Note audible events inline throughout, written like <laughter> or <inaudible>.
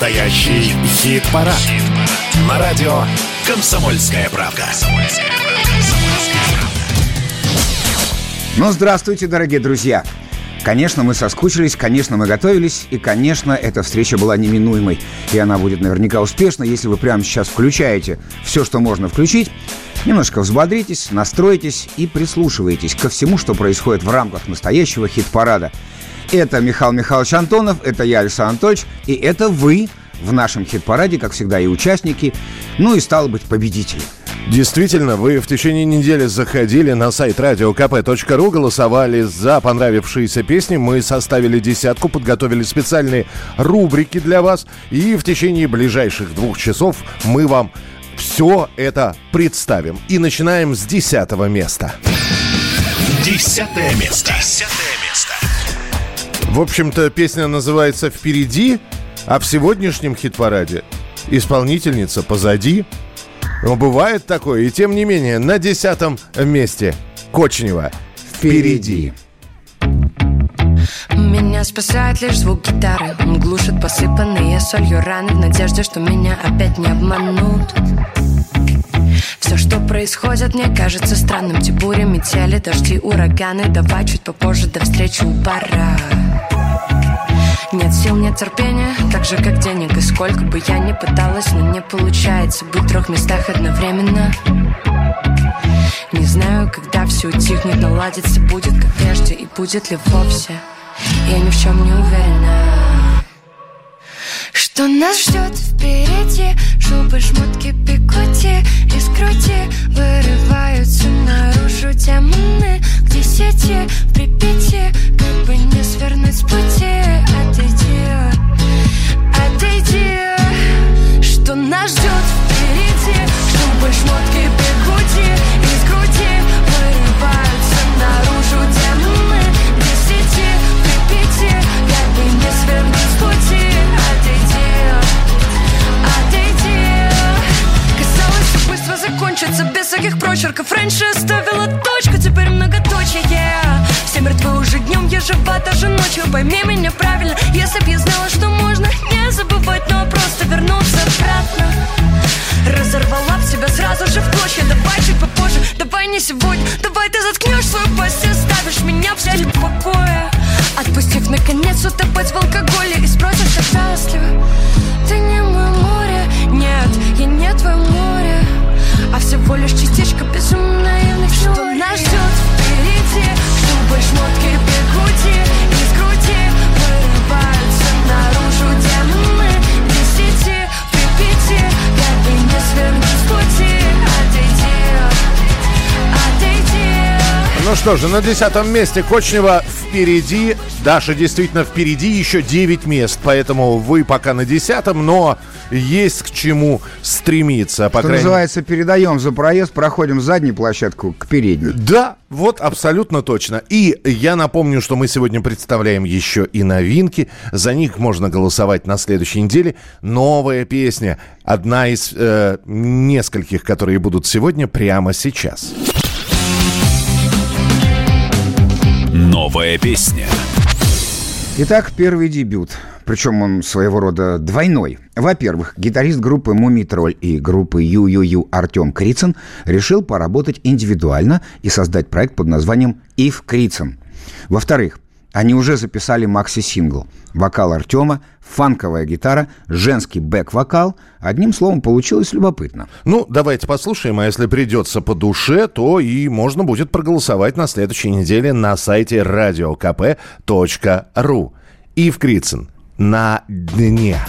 Настоящий хит-парад. Хит На радио «Комсомольская правка». Ну, здравствуйте, дорогие друзья. Конечно, мы соскучились, конечно, мы готовились, и, конечно, эта встреча была неминуемой. И она будет наверняка успешна, если вы прямо сейчас включаете все, что можно включить, немножко взбодритесь, настройтесь и прислушивайтесь ко всему, что происходит в рамках настоящего хит-парада – это Михаил Михайлович Антонов, это я, Александр Анатольевич, и это вы в нашем хит-параде, как всегда, и участники, ну и, стало быть, победители. Действительно, вы в течение недели заходили на сайт radiokp.ru, голосовали за понравившиеся песни. Мы составили десятку, подготовили специальные рубрики для вас. И в течение ближайших двух часов мы вам все это представим. И начинаем с десятого места. Десятое место. Десятое в общем-то, песня называется «Впереди», а в сегодняшнем хит-параде исполнительница позади. Но бывает такое, и тем не менее, на десятом месте Кочнева «Впереди». Меня спасает лишь звук гитары. Он глушит посыпанные солью раны В надежде, что меня опять не обманут. Все, что происходит, мне кажется странным. Те бури, метели, дожди, ураганы. Давай чуть попозже, до встречи у пора нет сил, нет терпения, так же как денег. И сколько бы я ни пыталась, но не получается Быть в трех местах одновременно. Не знаю, когда все утихнет, наладится Будет как прежде и будет ли вовсе Я ни в чем не уверена. Что нас ждет впереди? Шубы, шмотки, пикоти Из груди вырываются наружу. Демоны К десяти в Припяти Как бы не свернуть с пути. Отойди, отойди. Что нас ждет впереди? Шубы, шмотки, бегуди закончится без всяких прочерков. Раньше ставила точку, теперь многоточие. Все мертвы уже днем, я жива даже ночью. Пойми меня правильно, если б я знала, что можно Не забывать, но просто вернуться обратно. Разорвала б себя сразу же в клочья. Давай чуть попозже, давай не сегодня. Давай ты заткнешь свою пасть и оставишь меня в покоя. Отпустив наконец утопать в всего лишь частичка безумно наивных Что нас ждет впереди? Чтобы шмотки бегути из груди Вырываются наружу демоны Десяти, припяти Как бы не свернуть с пути. Ну что же, на десятом месте Кочнева. Впереди. Даша действительно впереди еще 9 мест, поэтому вы пока на десятом, но есть к чему стремиться. По Что крайней... называется, передаем за проезд, проходим заднюю площадку к передней. Да, вот абсолютно точно. И я напомню, что мы сегодня представляем еще и новинки. За них можно голосовать на следующей неделе. Новая песня. Одна из э, нескольких, которые будут сегодня прямо сейчас. Новая песня. Итак, первый дебют. Причем он своего рода двойной. Во-первых, гитарист группы «Мумий Тролль» и группы «Ю-Ю-Ю» Артем Крицын решил поработать индивидуально и создать проект под названием «Ив Крицын». Во-вторых, они уже записали макси-сингл. Вокал Артема, фанковая гитара, женский бэк-вокал. Одним словом, получилось любопытно. Ну, давайте послушаем, а если придется по душе, то и можно будет проголосовать на следующей неделе на сайте radiokp.ru. Ив Крицын. На дне.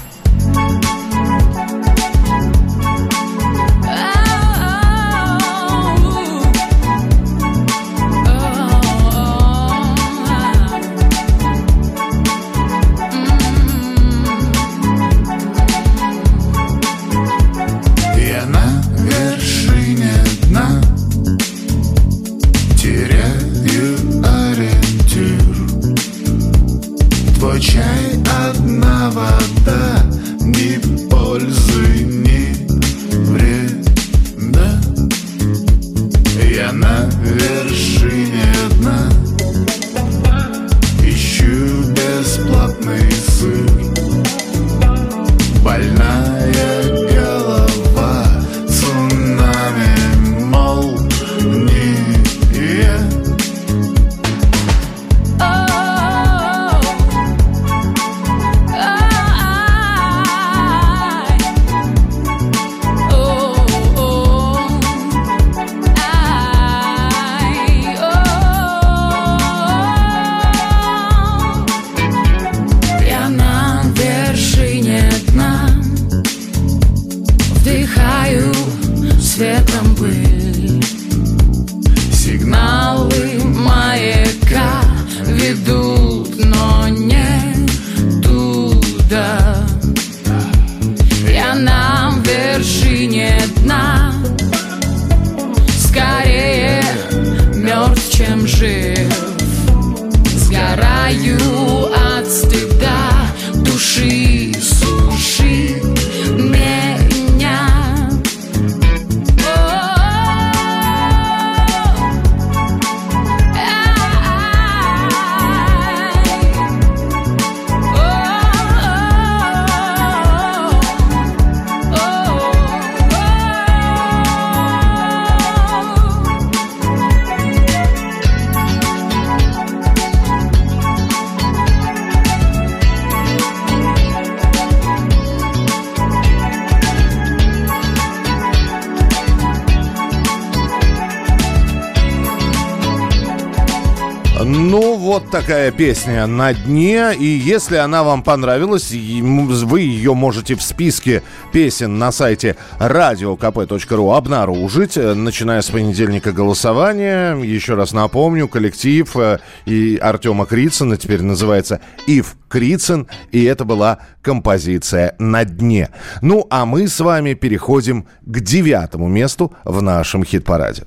Такая песня «На дне», и если она вам понравилась, вы ее можете в списке песен на сайте radiokp.ru обнаружить, э, начиная с понедельника голосования. Еще раз напомню, коллектив э, и Артема Крицына теперь называется Ив Крицын, и это была композиция «На дне». Ну, а мы с вами переходим к девятому месту в нашем хит-параде.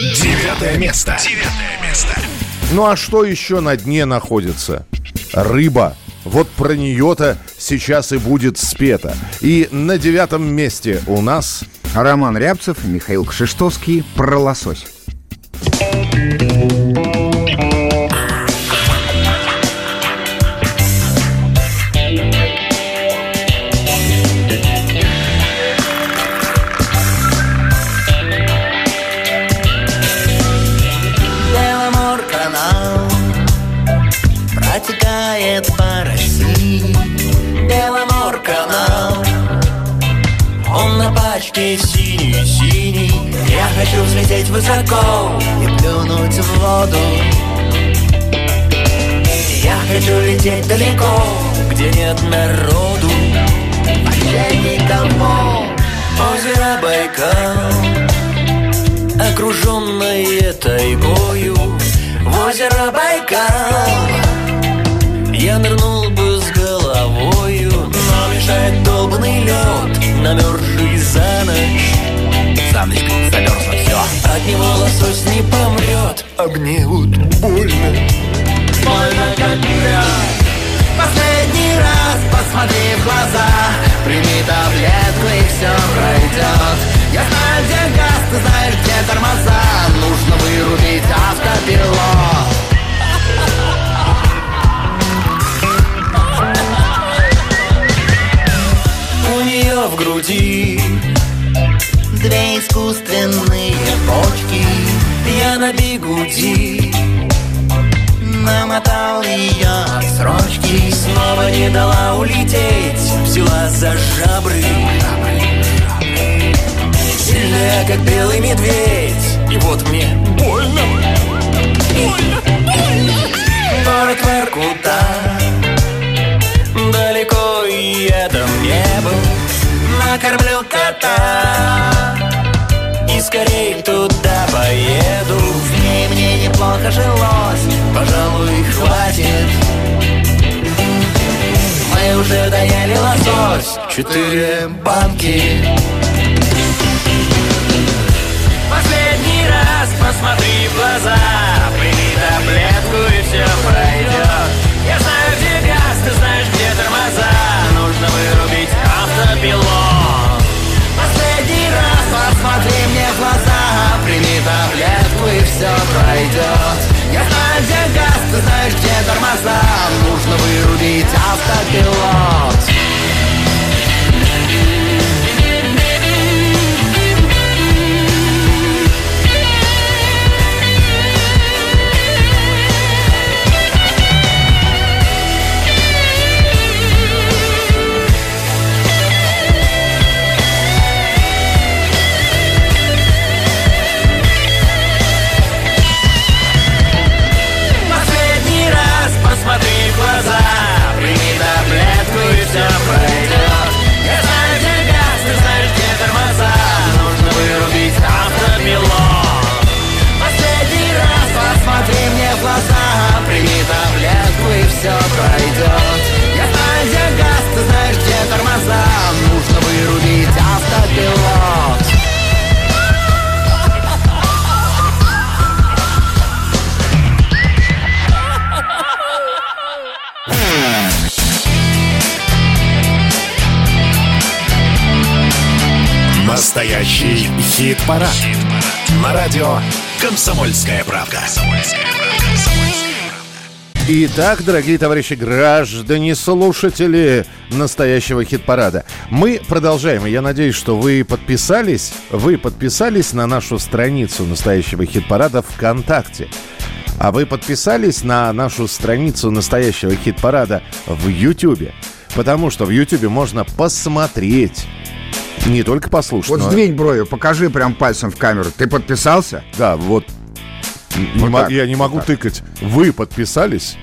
Девятое место. Девятое место. Ну а что еще на дне находится? Рыба. Вот про нее-то сейчас и будет спето. И на девятом месте у нас... Роман Рябцев Михаил Кшиштовский про лосось. Хочу взлететь высоко и плюнуть в воду. Я хочу лететь далеко, где нет народу. Вообще никого Озеро Байкал Окруженное тайгою. В озеро От него лосось не помрет. А мне вот больно. Больно как лед Последний раз посмотри в глаза. Прими таблетку и все пройдет Я знаю, где газ, ты знаешь, где тормоза. Нужно вырубить автопилот Две искусственные почки Я на бигуди Намотал ее срочки. Снова не дала улететь Взяла за жабры. Сильная, как белый медведь. И вот мне больно Больно, больно. Город Воркута Далеко и там не был Накормлю кота. И скорей туда поеду. В ней мне неплохо жилось. Пожалуй, хватит. Мы уже доели лосось. Четыре банки. Последний раз посмотри в глаза. Прими таблетку и все пройдет Я знаю, где газ, ты знаешь, где тормоза. Нужно вырубить пройдет Я знаю, где газ, ты знаешь, где тормоза. Нужно вырубить автопилот Хит-парад. На радио «Комсомольская правда». Итак, дорогие товарищи граждане, слушатели настоящего хит-парада, мы продолжаем. Я надеюсь, что вы подписались, вы подписались на нашу страницу настоящего хит-парада ВКонтакте. А вы подписались на нашу страницу настоящего хит-парада в Ютьюбе. Потому что в Ютьюбе можно посмотреть, не только послушать. Вот но- сдвинь бровью, покажи прям пальцем в камеру. Ты подписался? Да, вот. Вот так, я не вот могу так. тыкать. Вы подписались?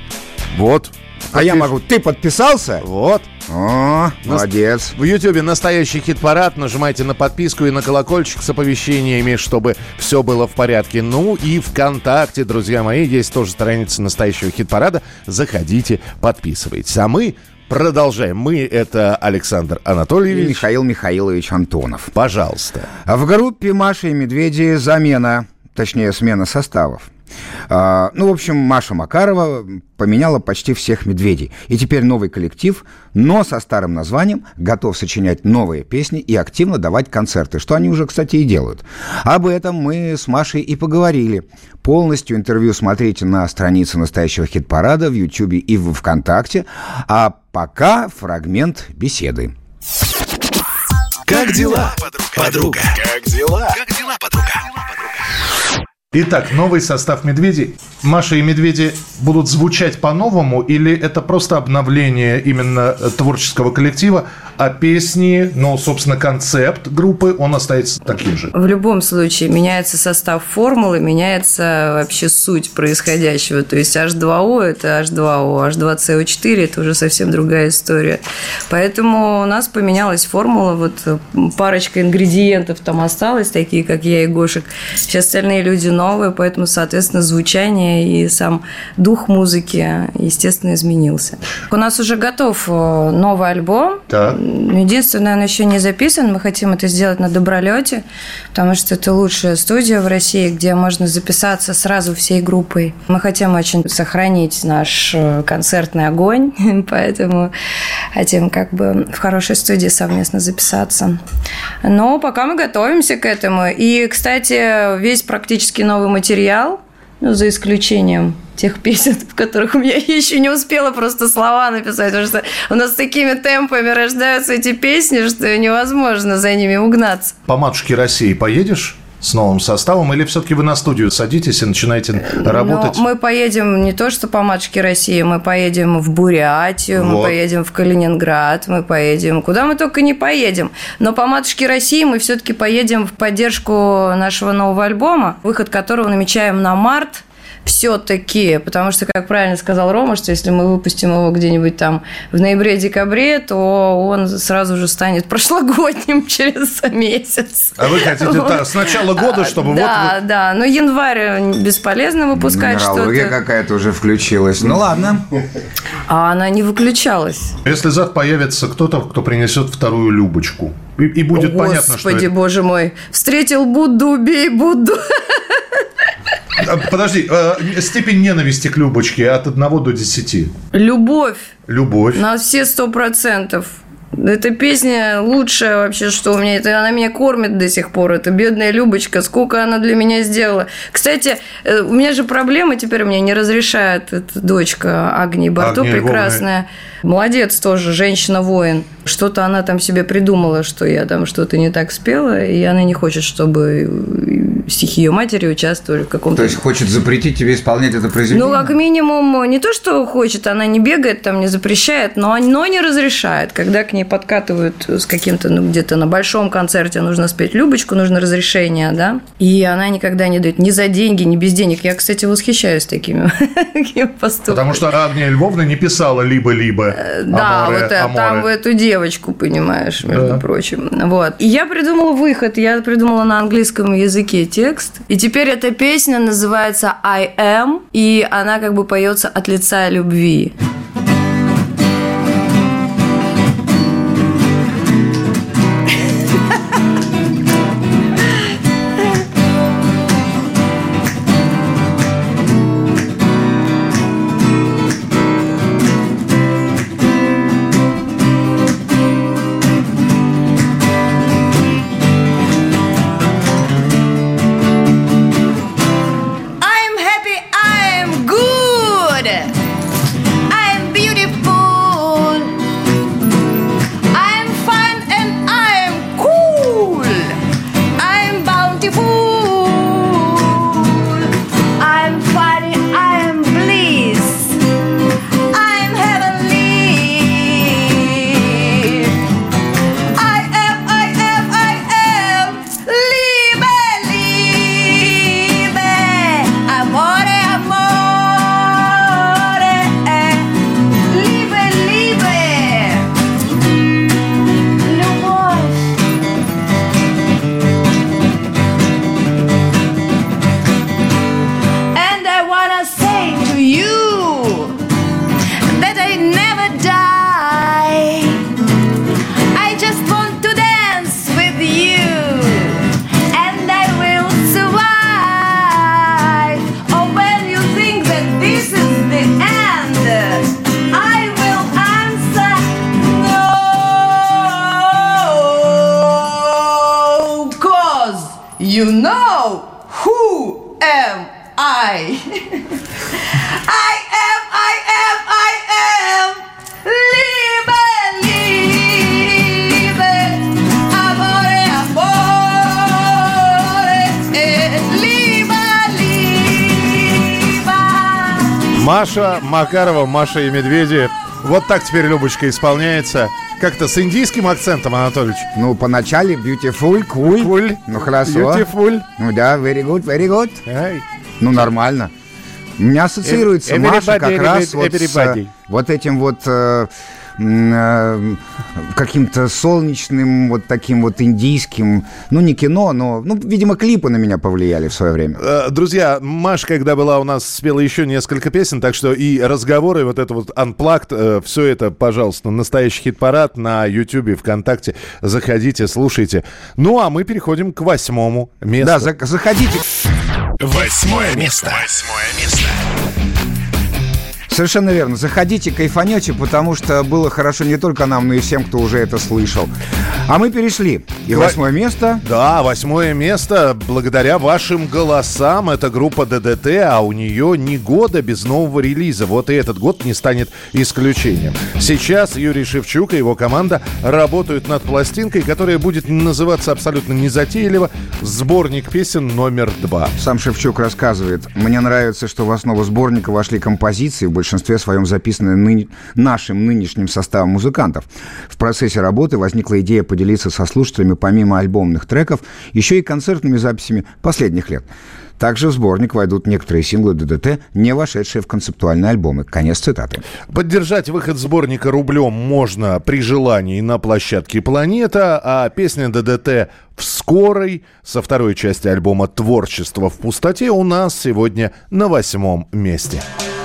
Вот. А я могу. Ты подписался? Вот. О, молодец. В Ютьюбе настоящий хит-парад. Нажимайте на подписку и на колокольчик с оповещениями, чтобы все было в порядке. Ну и ВКонтакте, друзья мои, есть тоже страница настоящего хит-парада. Заходите, подписывайтесь. А мы продолжаем. Мы — это Александр И Анатольевич. Михаил Михаилович Антонов. Пожалуйста. В группе Маши и Медведи замена, точнее, смена составов. А, ну, в общем, Маша Макарова поменяла почти всех медведей. И теперь новый коллектив, но со старым названием, готов сочинять новые песни и активно давать концерты, что они уже, кстати, и делают. Об этом мы с Машей и поговорили. Полностью интервью смотрите на странице настоящего хит-парада в Ютьюбе и в ВКонтакте. А пока фрагмент беседы. Как дела, подруга? Как дела? Как дела, подруга? Итак, новый состав «Медведей». Маша и «Медведи» будут звучать по-новому или это просто обновление именно э, творческого коллектива, а песни, ну, собственно, концепт группы, он остается таким же? В любом случае меняется состав формулы, меняется вообще суть происходящего. То есть H2O – это H2O, H2CO4 – это уже совсем другая история. Поэтому у нас поменялась формула, вот э, парочка ингредиентов там осталось, такие как я и Гошек. Все остальные люди новые, поэтому, соответственно, звучание и сам дух музыки, естественно, изменился. У нас уже готов э, новый альбом. Так. Ну, Единственное, он еще не записан. Мы хотим это сделать на Добролете, потому что это лучшая студия в России, где можно записаться сразу всей группой. Мы хотим очень сохранить наш э, концертный огонь, <laughs> поэтому хотим как бы в хорошей студии совместно записаться. Но пока мы готовимся к этому. И, кстати, весь практически новый материал, ну, за исключением тех <laughs> песен, в которых у меня <laughs> еще не успела просто слова написать, потому что у нас такими темпами рождаются эти песни, что невозможно за ними угнаться. По «Матушке России» поедешь? С новым составом? Или все-таки вы на студию садитесь и начинаете работать? Но мы поедем не то, что по матушке России, мы поедем в Бурятию, мы Вот. поедем в Калининград, мы поедем, куда мы только не поедем. Но по матушке России мы все-таки поедем в поддержку нашего нового альбома, выход которого намечаем на март все-таки, потому что, как правильно сказал Рома, что если мы выпустим его где-нибудь там в ноябре-декабре, то он сразу же станет <laughs> прошлогодним <laughs> через месяц. А вы хотите Вот. с начала года, чтобы Да, вот... да, но январь бесполезно выпускать что-то. какая-то уже включилась. Ну ладно. А она не выключалась. Если завтра появится кто-то, кто принесет вторую Любочку, и, и будет понятно, что... Господи, боже мой. Встретил Будду, убей Будду. <laughs> А, Подожди, э, степень ненависти к Любочке от 1 до 10. Любовь Любовь. на все сто процентов. Эта песня лучшая вообще, что у меня. Это она меня кормит до сих пор. Это бедная Любочка. Сколько она для меня сделала. Кстати, э, у меня же проблема теперь мне не разрешает эта дочка Агнии Барто, Агния прекрасная. Молодец тоже, женщина-воин. Что-то она там себе придумала, что я там что-то не так спела, и она не хочет, чтобы стихи ее матери участвовали в каком-то То есть хочет запретить тебе исполнять это произведение? ну, как минимум, не то, что хочет, она не бегает, там не запрещает, но, но не разрешает. Когда к ней подкатывают с каким-то, ну, где-то на большом концерте нужно спеть Любочку, нужно разрешение, да, и она никогда не дает ни за деньги, ни без денег. Я, кстати, восхищаюсь такими, такими <laughs> поступками. Потому что Агния Львовна не писала либо-либо. Да, Аморе, вот там в эту девочку, понимаешь, между Да. прочим. Вот. И я придумала выход, я придумала на английском языке текст. И теперь эта песня называется I am, и она как бы поется от лица любви. Макарова, Маша и Медведи. Вот так теперь Любочка исполняется. Как-то с индийским акцентом, Анатольевич. Ну, поначале beautiful, cool. Cool. Ну, хорошо. Beautiful. Ну да, very good, very good. Ай. Ну, нормально. У меня ассоциируется Everybody, Маша как раз вот с everybody. э, вот этим вот э, э, каким-то солнечным, вот таким вот индийским, ну, не кино, но, ну, видимо, клипы на меня повлияли в свое время. Э, Друзья, Маш, когда была у нас, спела еще несколько песен, так что и разговоры, вот это вот Unplugged, все это, пожалуйста, настоящий хит-парад на YouTube, ВКонтакте. Заходите, слушайте. Ну, а мы переходим к восьмому месту. Да, за- заходите. Восьмое место. Восьмое место. Совершенно верно. Заходите, кайфанете, потому что было хорошо не только нам, но и всем, кто уже это слышал. А мы перешли. И восьмое место. Да, восьмое место благодаря вашим голосам. Это группа ДДТ, а у нее ни года без нового релиза. Вот и этот год не станет исключением. Сейчас Юрий Шевчук и его команда работают над пластинкой, которая будет называться абсолютно незатейливо «Сборник песен номер два». Сам Шевчук рассказывает, мне нравится, что в основу сборника вошли композиции, в большинстве своем записанные ныне- нашим нынешним составом музыкантов. В процессе работы возникла идея поделиться со слушателями помимо альбомных треков еще и концертными записями последних лет. Также в сборник войдут некоторые синглы ДДТ, не вошедшие в концептуальные альбомы. Конец цитаты. Поддержать выход сборника рублем можно при желании на площадке «Планета», а песня ДДТ в скорой со второй части альбома «Творчество в пустоте» у нас сегодня на восьмом месте. Я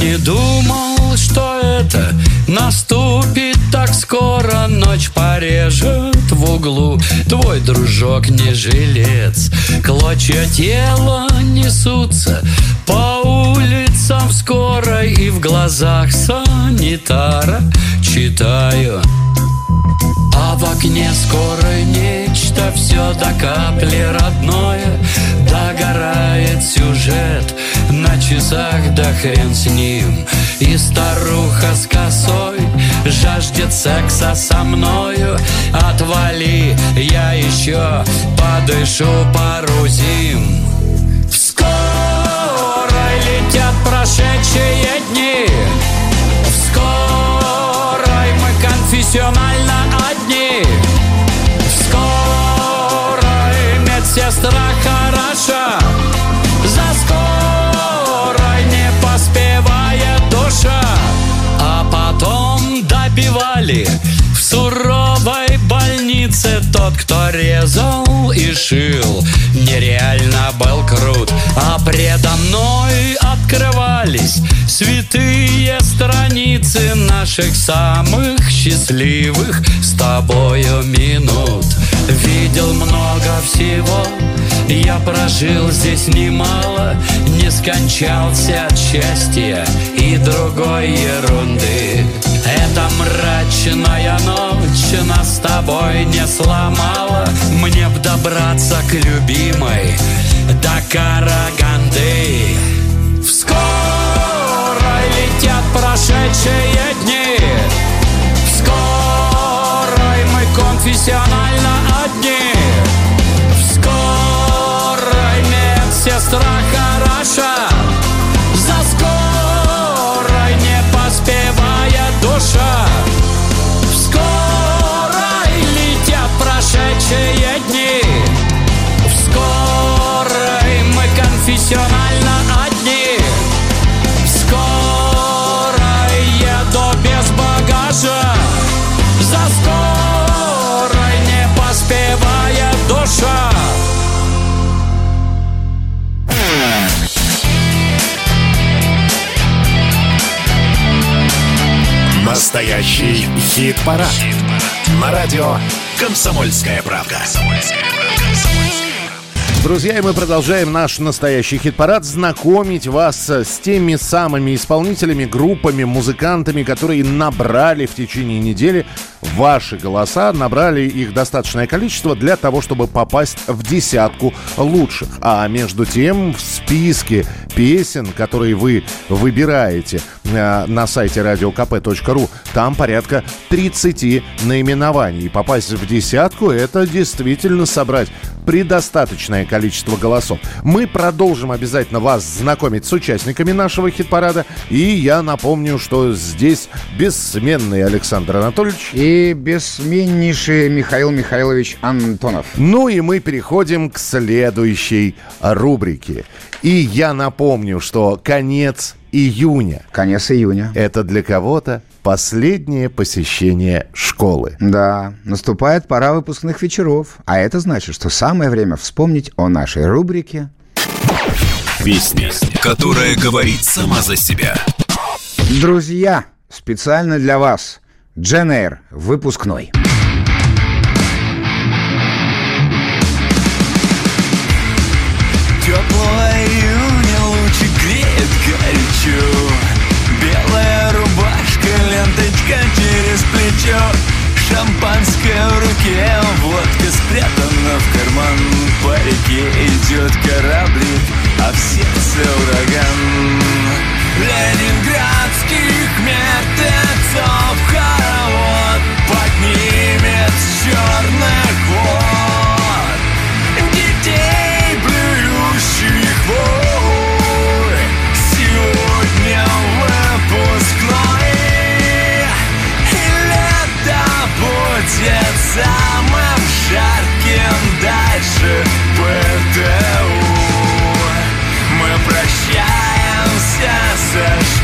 не думал, что это наступит так скоро. Ночь порежет в углу. Твой дружок не жилец. Клочья тела несутся по улицам скоро. И в глазах санитара читаю. А в окне скоро нечто все до капли родное. Догорает сюжет на часах, да хрен с ним. И старуха с косой жаждет секса со мною. Отвали, я еще подышу пару зим В скорой летят прошедшие дни Тот, кто резал и шил. Нереально был крут А предо мной открывались Святые страницы наших самых счастливых С тобою минут. Видел много всего Я прожил здесь немало Не скончался от счастья И другой ерунды эта мрачная ночь нас с тобой не сломала. Мне б добраться к любимой до Караганды. В скорой летят прошедшие дни. В скорой мы конфессионально Настоящий хит-парад. На радио «Комсомольская правда». Друзья, и мы продолжаем наш настоящий хит-парад знакомить вас с теми самыми исполнителями, группами, музыкантами, которые набрали в течение недели ваши голоса, набрали их достаточное количество для того, чтобы попасть в десятку лучших. А между тем в списке песен, которые вы выбираете э, на сайте radiokp.ru, там порядка 30 наименований. И попасть в десятку – это действительно собрать предостаточное количество голосов. Мы продолжим обязательно вас знакомить с участниками нашего хит-парада. И я напомню, что здесь бессменный Александр Анатольевич. И бессменнейший Михаил Михайлович Антонов. Ну и мы переходим к следующей рубрике. И я напомню, что конец июня. Конец июня. Это для кого-то последнее посещение школы. Да, наступает пора выпускных вечеров. А это значит, что самое время вспомнить о нашей рубрике Песня, которая говорит сама за себя. «Друзья». Специально для вас. Джен выпускной. Теплого июня лучи греет горячо. Белая рубашка, ленточка через плечо. Шампанское в руке, водка спрятана в карман. По реке идет кораблик, а в сердце ураган. Ленинградских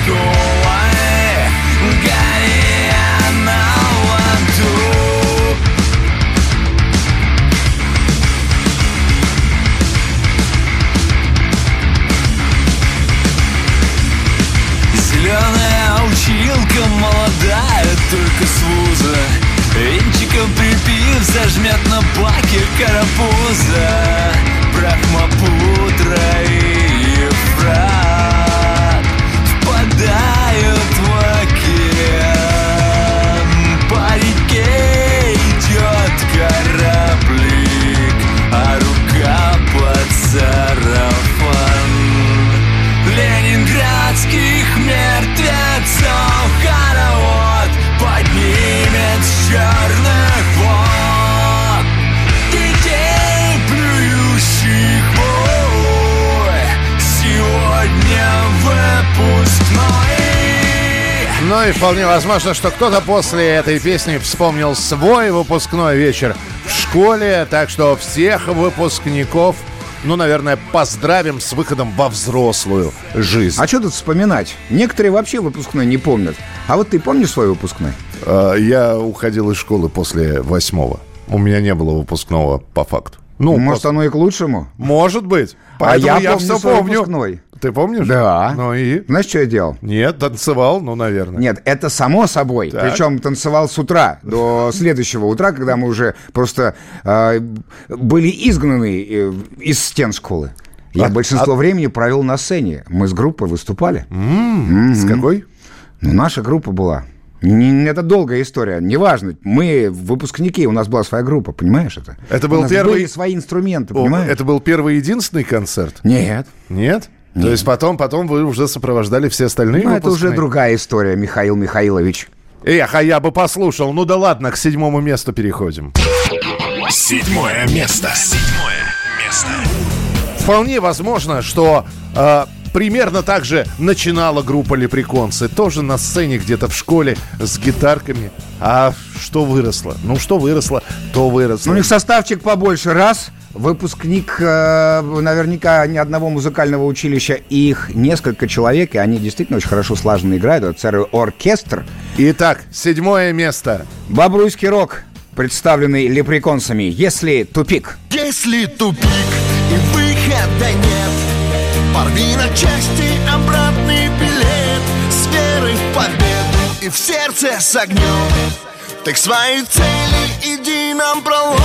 со вполне возможно, что кто-то после этой песни вспомнил свой выпускной вечер в школе. Так что всех выпускников, ну, наверное, поздравим с выходом во взрослую жизнь. А что тут вспоминать? Некоторые вообще выпускной не помнят. А вот ты помнишь свой выпускной? А, Я уходил из школы после восьмого. У меня не было выпускного по факту. Ну, Может, просто- оно и к лучшему? может быть. А Поэтому я я, помню все свой помню. выпускной. Ты помнишь? Да. Ну и? Знаешь, что я делал? Нет, танцевал, ну, наверное. Нет, это само собой. Так. Причем танцевал с утра до следующего утра, когда мы уже просто э, были изгнаны э, из стен школы. Я А- большинство а- времени провел на сцене. Мы с группой выступали. С какой? Ну, наша группа была. Это долгая история. Неважно. Мы выпускники, у нас была своя группа, понимаешь это? Это был у нас первый- были свои инструменты, О, понимаешь? Это был первый единственный концерт? Нет. Нет? То есть потом, потом вы уже сопровождали все остальные Ну, это уже другая история, Михаил Михайлович. Эх, а я бы послушал. Ну да ладно, к седьмому месту переходим. Седьмое место. Седьмое место. Вполне возможно, что э, примерно так же начинала группа Леприконцы. Тоже на сцене где-то в школе с гитарками. А что выросло? Ну, что выросло, то выросло. Ну, у них составчик побольше. Раз, выпускник э, наверняка ни одного музыкального училища, и их несколько человек, и они действительно очень хорошо слаженно играют. Это целый оркестр. Итак, седьмое место. Бобруйский рок, представленный лепреконцами. Если тупик. Если тупик и выхода нет и на части обратный билет С верой в победу и в сердце с огнем. Так к своей цели иди нам пролом.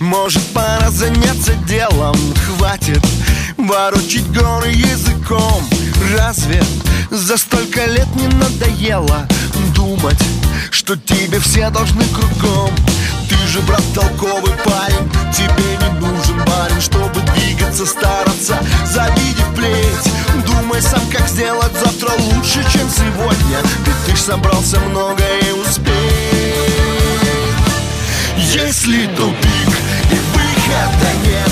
Может, пора заняться делом? Хватит ворочить горы языком. Разве за столько лет не надоело Думать, что тебе все должны кругом? Ты же, брат, толковый парень Тебе не нужен барин, чтобы двигаться, стараться Завидев плеть. Думай сам, как сделать завтра лучше, чем сегодня Ведь ты ж собрался многое успеть. Если тупик и выхода нет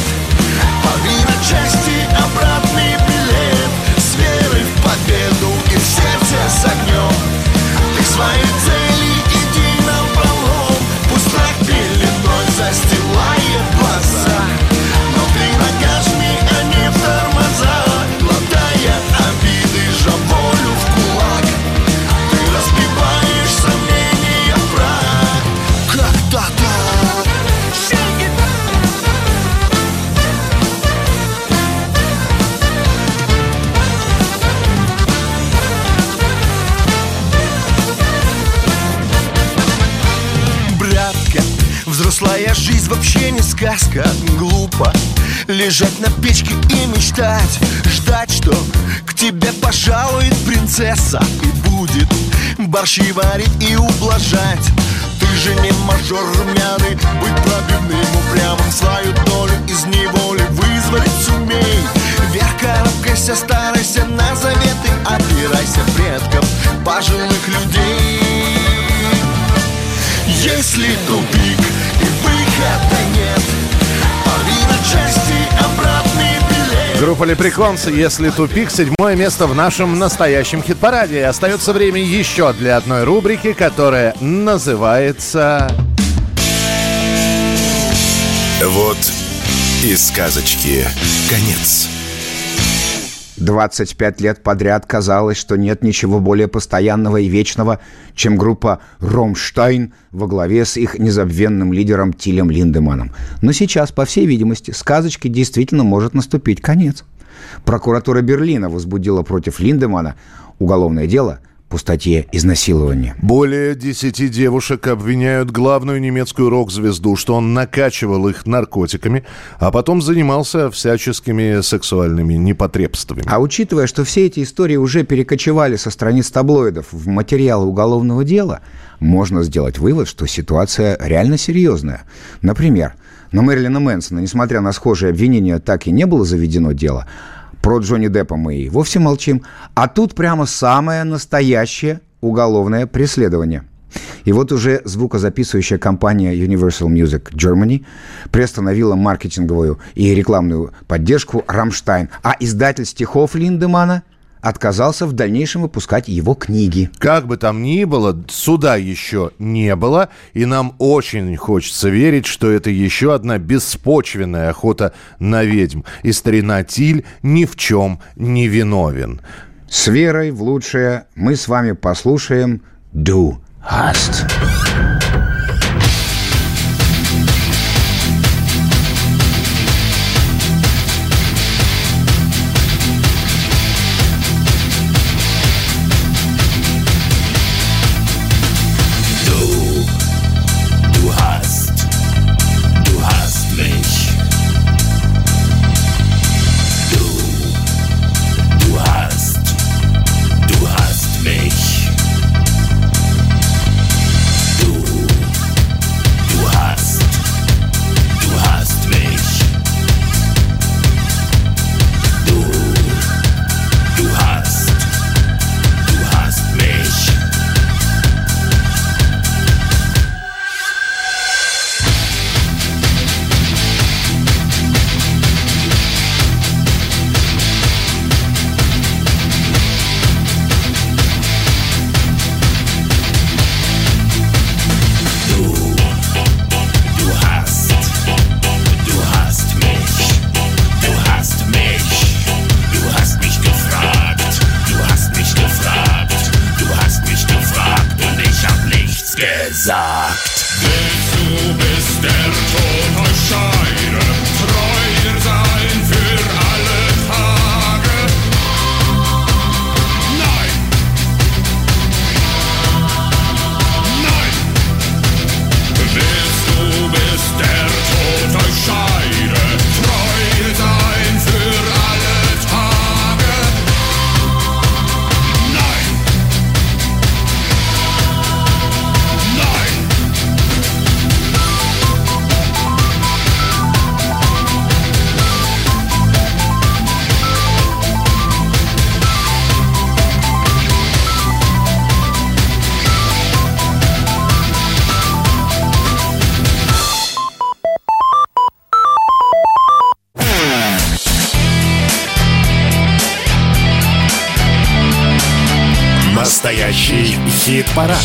Порви на части обратный билет. С верой в победу и в сердце с огнем вообще не сказка Глупо лежать на печке и мечтать Ждать, что к тебе пожалует принцесса И будет борщи варить и ублажать. Ты же не мажор румяный Быть пробивным упрямым Свою долю из неволи вызволить сумей. Вверх карабкайся, старайся на заветы Опирайся предков пожилых людей. Если тупик Группа Леприконсы, если тупик, седьмое место в нашем настоящем хит-параде. Остается время еще для одной рубрики, которая называется... Вот и сказочки конец. 25 лет подряд казалось, что нет ничего более постоянного и вечного, чем группа «Ромштайн» во главе с их незабвенным лидером Тилем Линдеманом. Но сейчас, по всей видимости, сказочке действительно может наступить конец. Прокуратура Берлина возбудила против Линдемана уголовное дело по статье «Изнасилование». Более десяти девушек обвиняют главную немецкую рок-звезду, что он накачивал их наркотиками, а потом занимался всяческими сексуальными непотребствами. А учитывая, что все эти истории уже перекочевали со страниц таблоидов в материалы уголовного дела, можно сделать вывод, что ситуация реально серьезная. Например, на Мэрилина Мэнсона, несмотря на схожие обвинения, так и не было заведено дело. Про Джонни Деппа мы и вовсе молчим. А тут прямо самое настоящее уголовное преследование. И вот уже звукозаписывающая компания Universal Music Germany приостановила маркетинговую и рекламную поддержку «Рамштайн», а издатель стихов Линдемана отказался в дальнейшем выпускать его книги. Как бы там ни было, суда еще не было, и нам очень хочется верить, что это еще одна беспочвенная охота на ведьм. И старина Тиль ни в чем не виновен. С верой в лучшее мы с вами послушаем «Du hast». Хит-парад.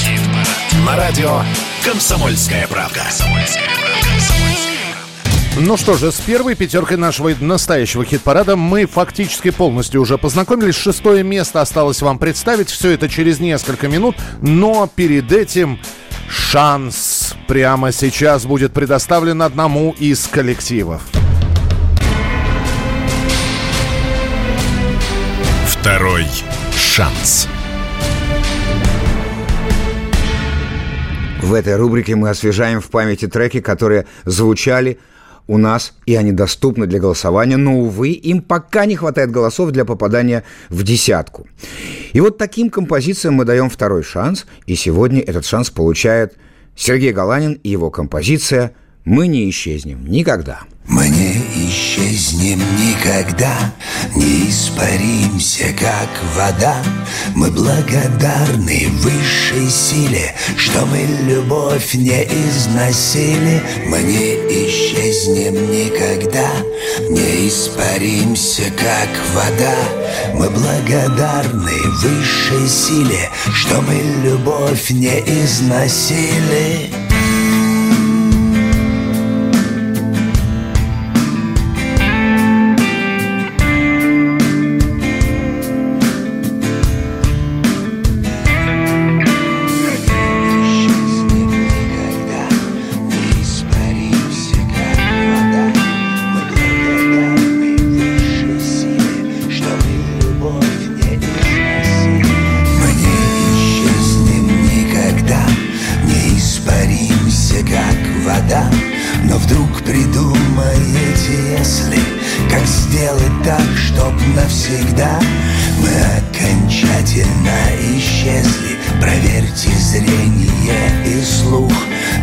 На радио «Комсомольская правка». Ну что же, с первой пятеркой нашего настоящего хит-парада мы фактически полностью уже познакомились. Шестое место осталось вам представить. Все это через несколько минут. Но перед этим шанс прямо сейчас будет предоставлен одному из коллективов. Второй шанс. В этой рубрике мы освежаем в памяти треки, которые звучали у нас, и они доступны для голосования, но, увы, им пока не хватает голосов для попадания в десятку. И вот таким композициям мы даем второй шанс, и сегодня этот шанс получает Сергей Галанин и его композиция «Мы не исчезнем никогда». Мы не исчезнем никогда, не испаримся, как вода. Мы благодарны высшей силе, что мы любовь не износили. Мы не исчезнем никогда, не испаримся, как вода. Мы благодарны высшей силе, что мы любовь не износили.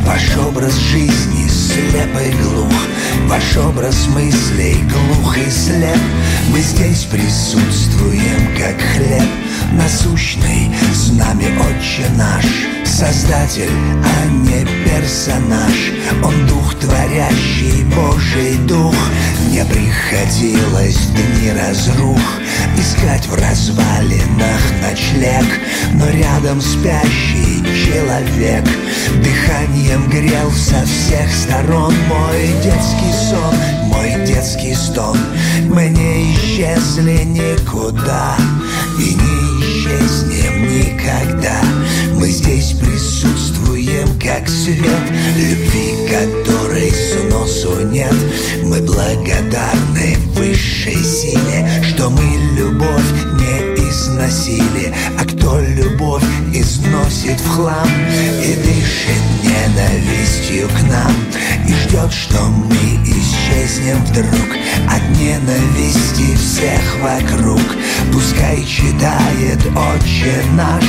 Ваш образ жизни слеп и глух, ваш образ мыслей глух и слеп. Мы здесь присутствуем, как хлеб, насущный с нами Отче наш. Создатель, а не персонаж. Он дух творящий, Божий дух. Не приходилось дни разрух Искать в развалинах ночлег Но рядом спящий человек Дыханием грел со всех сторон. Мой детский сон, мой детский стон. Мы не исчезли никуда И не исчезнем никогда. Мы здесь присутствуем, как свет Любви, которой сносу нет. Мы благодарны высшей силе Что мы любовь не износили. А кто любовь износит в хлам И дышит ненавистью к нам? И ждет, что мы исчезнем вдруг От ненависти всех вокруг. Пускай читает Отче наш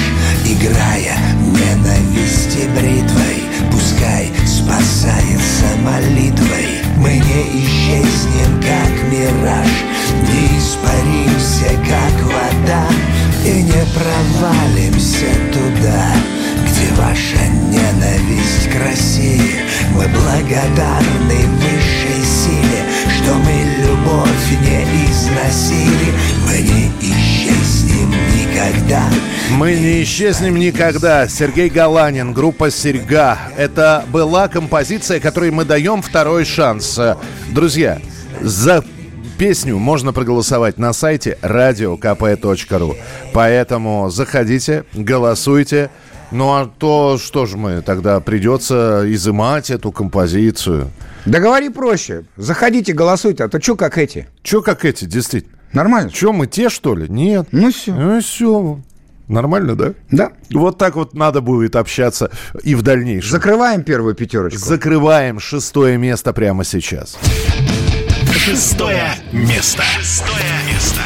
Играя ненависти бритвой. Пускай спасается молитвой Мы не исчезнем, как мираж. Не испаримся, как вода И не провалимся туда Где ваша ненависть к России. Мы благодарны высшей силе Что мы любовь не износили. Мы не исчезнем никогда Мы не исчезнем никогда. Сергей Галанин, группа «Серьга». Это была композиция, которой мы даем второй шанс. Друзья, за песню можно проголосовать на сайте radiokp.ru. Поэтому заходите, голосуйте. Ну а то что ж мы тогда придется изымать эту композицию. Да говори проще. Заходите, голосуйте, а то что как эти? Че как эти, действительно? Нормально? Че мы те, что ли? Нет. Ну все. Ну все. Нормально, да? Да. Вот так вот надо будет общаться и в дальнейшем. Закрываем первую пятерочку. Закрываем шестое место прямо сейчас. Шестое место. Шестое место.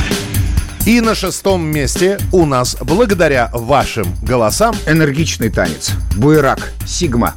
И на шестом месте у нас, благодаря вашим голосам, Энергичный танец. Буерак. Сигма.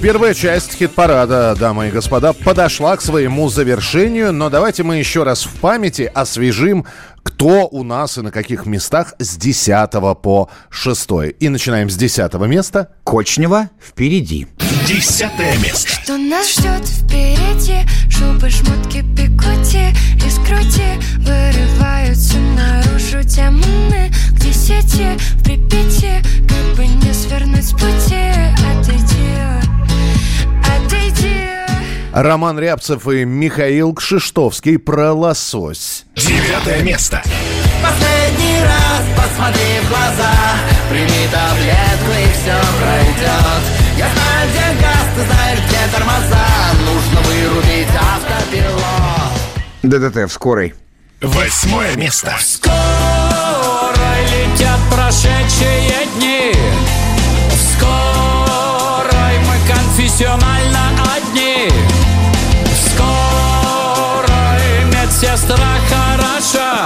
Первая часть хит-парада, дамы и господа, подошла к своему завершению, но давайте мы еще раз в памяти освежим, кто у нас и на каких местах с 10 по 6. И начинаем с 10 места. Кочнева впереди. Десятое место. Что нас ждет впереди Шубы, шмотки, пикоти и скрути Вырываются наружу демоны К десяти в Припяти Как бы не свернуть с пути отойди Роман Рябцев и Михаил Кшиштовский про лосось. Девятое место. Последний раз посмотри в глаза Прими таблетку и все пройдет Я знаю, где газ, ты знаешь, где тормоза Нужно вырубить автопилот ДДТ в скорой. Восьмое место. Скоро летят прошедшие дни мы конфессионально одни. Скорой медсестра хороша.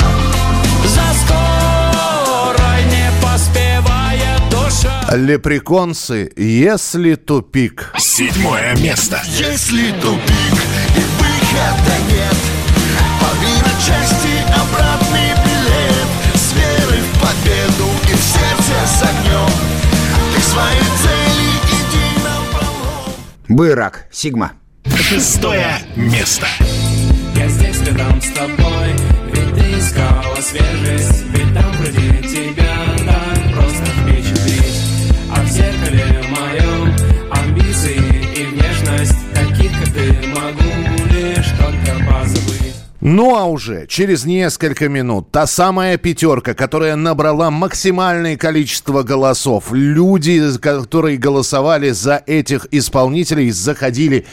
За скорой не поспевает душа. Лепреконцы, если тупик. Седьмое место. Если тупик и выхода нет. Порви на части обратный билет. С верой в победу и в сердце с огнем. Ты к своей цели Бырак, Сигма. Шестое место. Я здесь рядом с тобой Ведь ты искала свежесть Ведь там вроде тебя Ну а уже через несколько минут та самая пятерка, которая набрала максимальное количество голосов. Люди, которые голосовали за этих исполнителей, заходили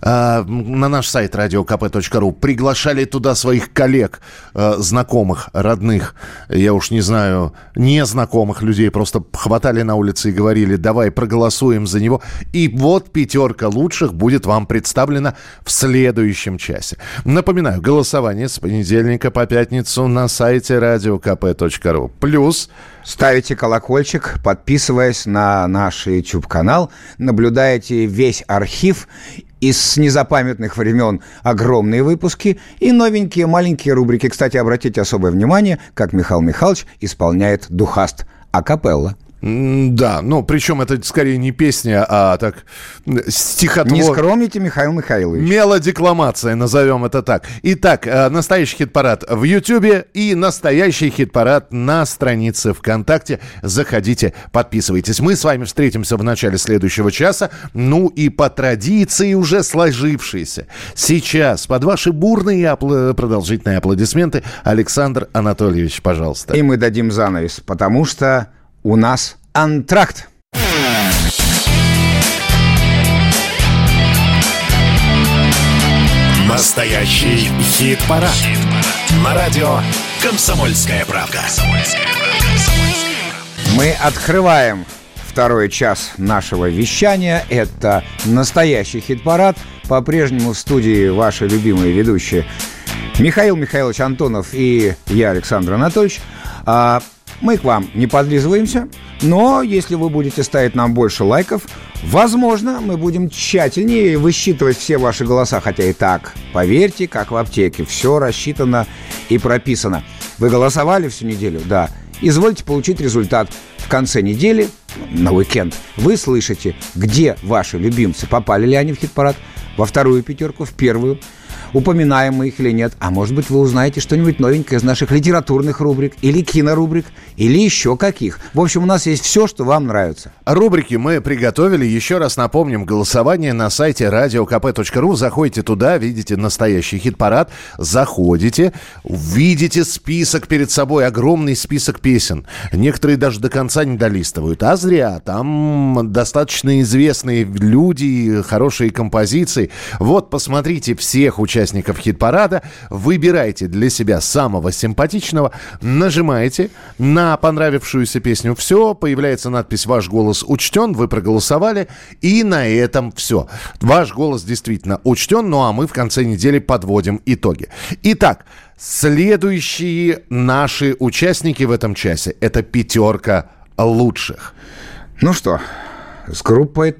э, на наш сайт radiokp.ru, приглашали туда своих коллег, э, знакомых, родных, я уж не знаю, незнакомых людей, просто хватали на улице и говорили, давай проголосуем за него. И вот пятерка лучших будет вам представлена в следующем часе. Напоминаю, голосование с понедельника по пятницу на сайте radiokp.ru. Плюс Ставите колокольчик, подписываясь на наш YouTube-канал, наблюдаете весь архив из незапамятных времен огромные выпуски и новенькие маленькие рубрики. Кстати, обратите особое внимание, как Михаил Михайлович исполняет духаст акапелла. Да, ну причем это скорее не песня, а так м, стихотвор... Не скромните, Михаил Михайлович. Мелодекламация, назовем это так. Итак, э, настоящий хит-парад в Ютьюбе и настоящий хит-парад на странице ВКонтакте. Заходите, подписывайтесь. Мы с вами встретимся в начале следующего часа. Ну и по традиции уже сложившейся. Сейчас под ваши бурные и апл- продолжительные аплодисменты Александр Анатольевич, пожалуйста. И мы дадим занавес, потому что у нас антракт. Настоящий хит-парад. На радио «Комсомольская правда». Мы открываем второй час нашего вещания. Это настоящий хит-парад. По-прежнему в студии ваши любимые ведущие Михаил Михайлович Антонов и я, Александр Анатольевич. Мы к вам не подлизываемся, но если вы будете ставить нам больше лайков, возможно, мы будем тщательнее высчитывать все ваши голоса, хотя и так, поверьте, как в аптеке, все рассчитано и прописано. Вы голосовали всю неделю? Да. Извольте получить результат. В конце недели, на уикенд, вы слышите, где ваши любимцы, попали ли они в хит-парад, во вторую пятерку, в первую, упоминаем мы их или нет. А может быть, вы узнаете что-нибудь новенькое из наших литературных рубрик или кинорубрик, или еще каких. В общем, у нас есть все, что вам нравится. Рубрики мы приготовили. Еще раз напомним, голосование на сайте radiokp.ru. Заходите туда, видите настоящий хит-парад. Заходите, видите список перед собой, огромный список песен. Некоторые даже до конца не долистывают. А зря. Там достаточно известные люди, хорошие композиции. Вот, посмотрите всех участников хит-парада. Выбирайте для себя самого симпатичного. Нажимаете на понравившуюся песню. Все, появляется надпись «Ваш голос учтен», вы проголосовали, и на этом все. Ваш голос действительно учтен, ну а мы в конце недели подводим итоги. Итак, следующие наши участники в этом часе – это пятерка лучших. Ну что, с группой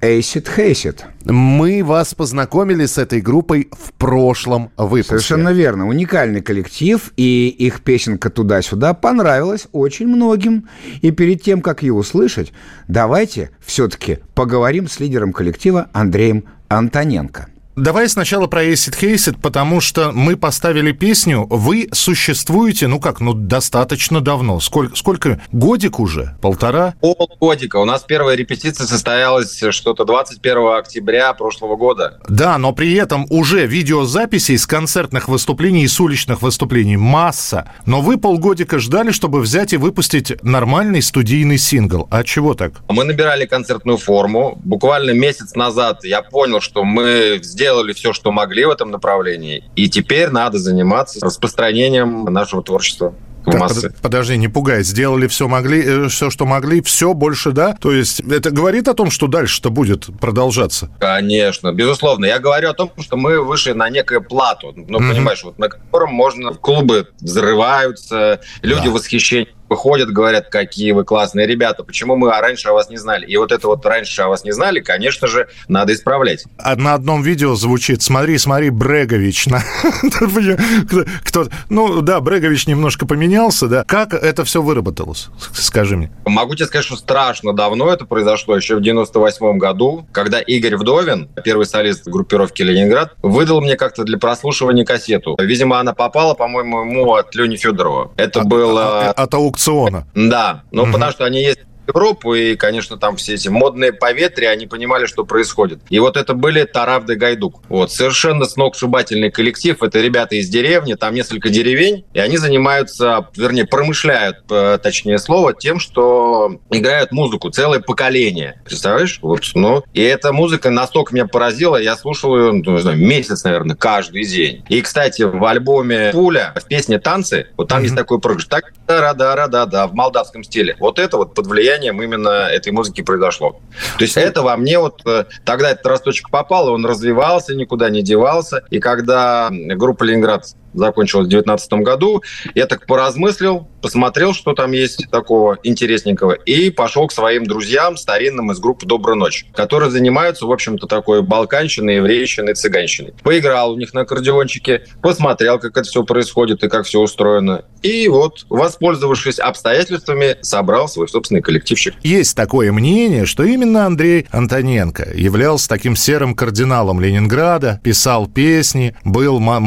Acid Hacid. Мы вас познакомили с этой группой в прошлом выпуске. Совершенно верно. Уникальный коллектив, и их песенка «Туда-сюда» понравилась очень многим. И перед тем, как ее услышать, давайте все-таки поговорим с лидером коллектива Андреем Антоненко. Давай сначала про Acid Hacid, потому что мы поставили песню. Вы существуете, ну как, ну достаточно давно. Сколько, сколько? Годик уже? Полтора? Полгодика. У нас первая репетиция состоялась что-то 21 октября прошлого года. Да, но при этом уже видеозаписей с концертных выступлений и с уличных выступлений масса. Но вы полгодика ждали, чтобы взять и выпустить нормальный студийный сингл. А чего так? Мы набирали концертную форму. Буквально месяц назад я понял, что мы сделали сделали все, что могли в этом направлении, и теперь надо заниматься распространением нашего творчества в массы. под- подожди, не пугай. Сделали все могли, э, все, что могли, все больше, да? То есть это говорит о том, что дальше-то будет продолжаться? Конечно, безусловно. Я говорю о том, что мы вышли на некое плату. Ну, Мгм. понимаешь, вот на котором можно... Клубы взрываются, люди Да. в восхищении выходят, говорят, какие вы классные ребята, почему мы раньше о вас не знали. И вот это вот раньше о вас не знали, конечно же, надо исправлять. А На одном видео звучит «Смотри, смотри, Брегович». <laughs> Кто- ну да, Брегович немножко поменялся, да. Как это все выработалось? Скажи мне. Могу тебе сказать, что страшно давно это произошло, еще в 98 году, когда Игорь Вдовин, первый солист группировки «Ленинград», выдал мне как-то для прослушивания кассету. Видимо, она попала, по-моему, ему от Лени Федорова. Это было... От аукциона. Да, ну Мгм. потому что они в Европу, и, конечно, там все эти модные поветрия, они понимали, что происходит. И вот это были Таравда и Гайдук. Вот, совершенно сногсшибательный коллектив. Это ребята из деревни, там несколько деревень, и они занимаются, вернее, промышляют, э, точнее слово, тем, что играют музыку, целое поколение. Представляешь? Вот, ну, и эта музыка настолько меня поразила, я слушал ее, ну, не знаю, месяц, наверное, каждый день. И, кстати, в альбоме «Пуля», в песне «Танцы», вот там Мгм. есть такой прыжок. Так, да да да да в молдавском стиле. Вот это вот под влиянием именно этой музыки произошло. То есть это во мне вот э, тогда этот росточек попал, и он развивался, никуда не девался. И когда группа «Ленинград» закончилась в 2019 году, я так поразмыслил, посмотрел, что там есть такого интересненького, и пошел к своим друзьям старинным из группы «Добрая ночь», которые занимаются, в общем-то, такой балканщиной, еврейщиной, цыганщиной. Поиграл у них на аккордеончике, посмотрел, как это все происходит и как все устроено. И вот, воспользовавшись обстоятельствами, собрал свой собственный коллективчик. Есть такое мнение, что именно Андрей Антоненко являлся таким серым кардиналом Ленинграда, писал песни, был мо-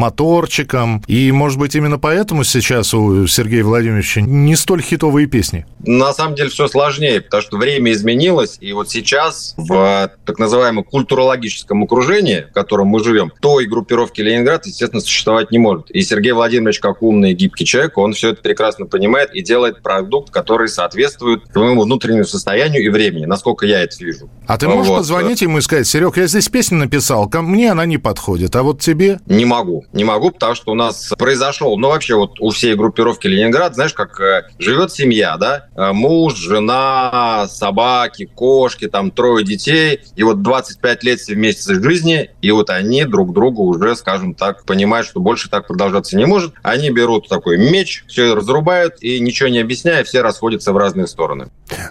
моторчиком. И, может быть, именно поэтому сейчас у Сергея Владимировича не столь хитовые песни. На самом деле все сложнее, потому что время изменилось, и вот сейчас в так называемом культурологическом окружении, в котором мы живем, той группировки Ленинград, естественно, существовать не может. И Сергей Владимирович, как умный и гибкий человек, он все это прекрасно понимает и делает продукт, который соответствует своему внутреннему состоянию и времени, насколько я это вижу. А ты можешь Вот. позвонить ему и сказать, Серег, я здесь песню написал, ко мне она не подходит, а вот тебе... Не могу. Не могу, потому что у нас произошел, ну вообще вот у всей группировки Ленинград, знаешь, как э, живет семья, да? Э, муж, жена, собаки, кошки, там трое детей. И вот 25 лет вместе жизни, и вот они друг другу уже, скажем так, понимают, что больше так продолжаться не может. Они берут такой меч, все разрубают, и ничего не объясняя, все расходятся в разные стороны.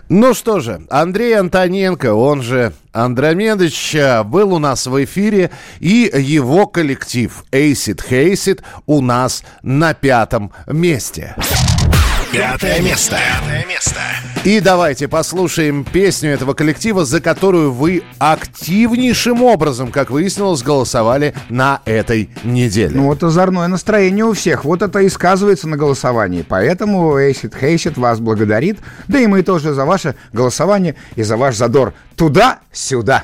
Ну что же, Андрей Антоненко, он же Андромедыч, э, был у нас в эфире, и его коллектив Acid Hacid у нас на пятом месте. Пятое место. Пятое место. И давайте послушаем песню этого коллектива, за которую вы активнейшим образом, как выяснилось, голосовали на этой неделе. Ну вот озорное настроение у всех. Вот это и сказывается на голосовании. Поэтому Acid Hacid вас благодарит. Да и мы тоже за ваше голосование и за ваш задор. Туда-сюда.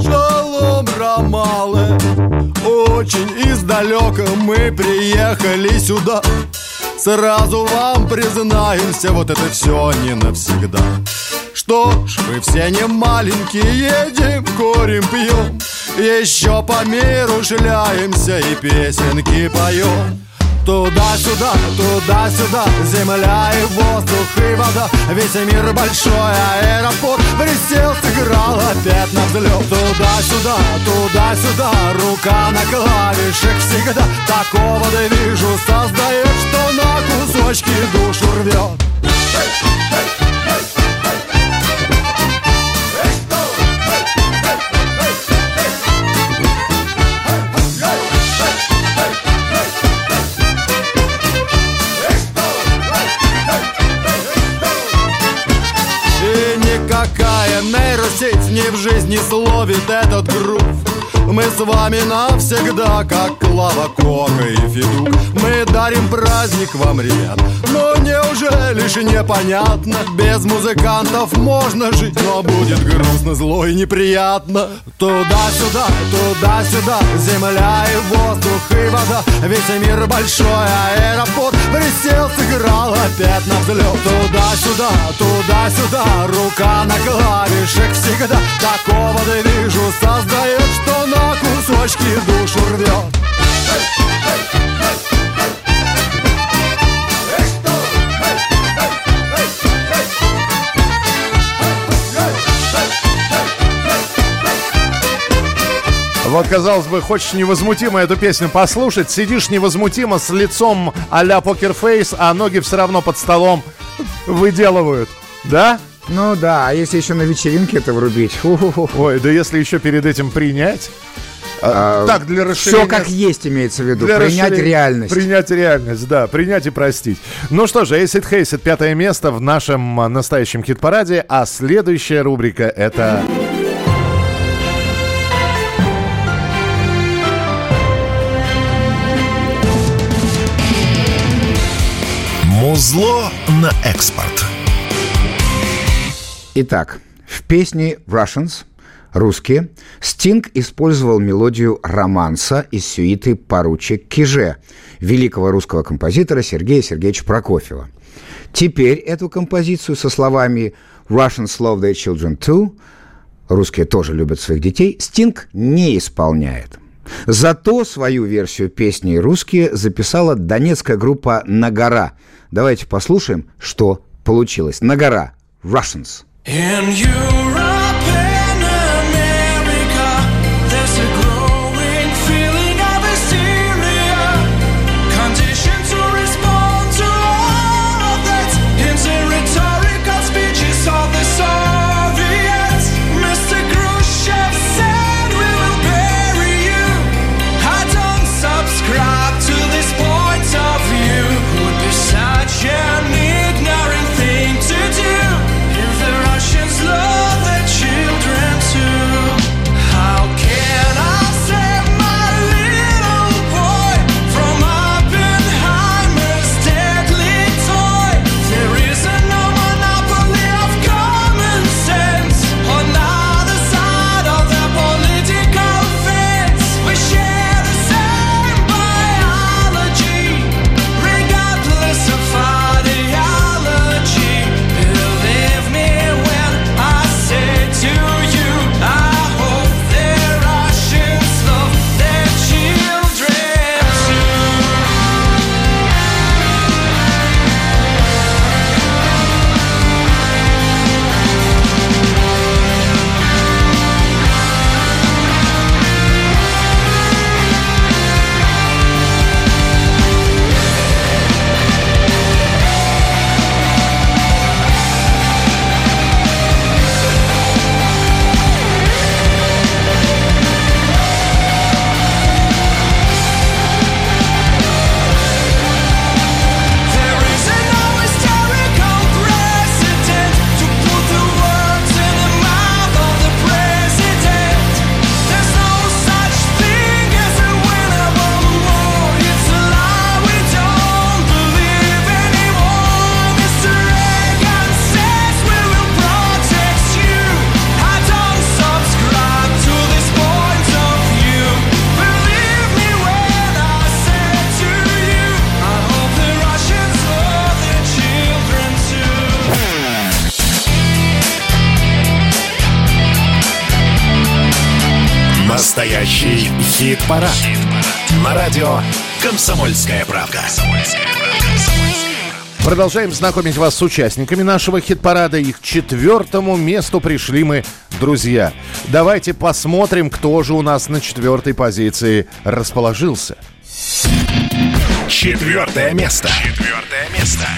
Шалом, Рамалы, очень издалека мы приехали сюда. Сразу вам признаемся, вот это все не навсегда. Что ж, мы все не маленькие, едем, курим, пьем. Еще по миру шляемся и песенки поем. Туда-сюда, туда-сюда, земля и воздух и вода. Весь мир большой аэропорт Присел, сыграл опять на взлет Туда-сюда, туда-сюда, рука на клавишах всегда. Такого движу создает, что на кусочки душу рвет бросить не в жизни словит этот грув мы с вами навсегда, как Клава Кока и Федук. Мы дарим праздник вам, ребят. Но неужели же непонятно? Без музыкантов можно жить Но будет грустно, зло и неприятно. Туда-сюда, туда-сюда Земля и воздух и вода. Весь мир большой, аэропорт. Присел, сыграл опять на взлет. Туда-сюда, туда-сюда Рука на клавишах всегда. Такого движу создает, что кусочки душу рвет Вот, казалось бы, хочешь невозмутимо эту песню послушать, сидишь невозмутимо с лицом а-ля покерфейс, а ноги все равно под столом выделывают. Да? Ну да, а если еще на вечеринке это врубить? Фу-ху-ху. Ой, да если еще перед этим принять. А, А, так, для расширения... Все как есть имеется в виду. Для Принять расширения- реальность. Принять реальность, да. Принять и простить. Ну что же, Acid Haze пятое место в нашем а, настоящем хит-параде. А следующая рубрика это... Музло на экспорт. Итак, в песне Russians, русские, Стинг использовал мелодию романса из сюиты «Поручик Киже» великого русского композитора Сергея Сергеевича Прокофьева. Теперь эту композицию со словами «Russians love their children too» русские тоже любят своих детей, Стинг не исполняет. Зато свою версию песни русские записала донецкая группа «Нагора». Давайте послушаем, что получилось. «Нагора» – «Russians». And you Настоящий хит-парад. На радио «Комсомольская правда». Продолжаем знакомить вас с участниками нашего хит-парада. И к четвертому месту пришли мы, друзья. Давайте посмотрим, кто же у нас на четвертой позиции расположился. Четвертое место. Четвертое место.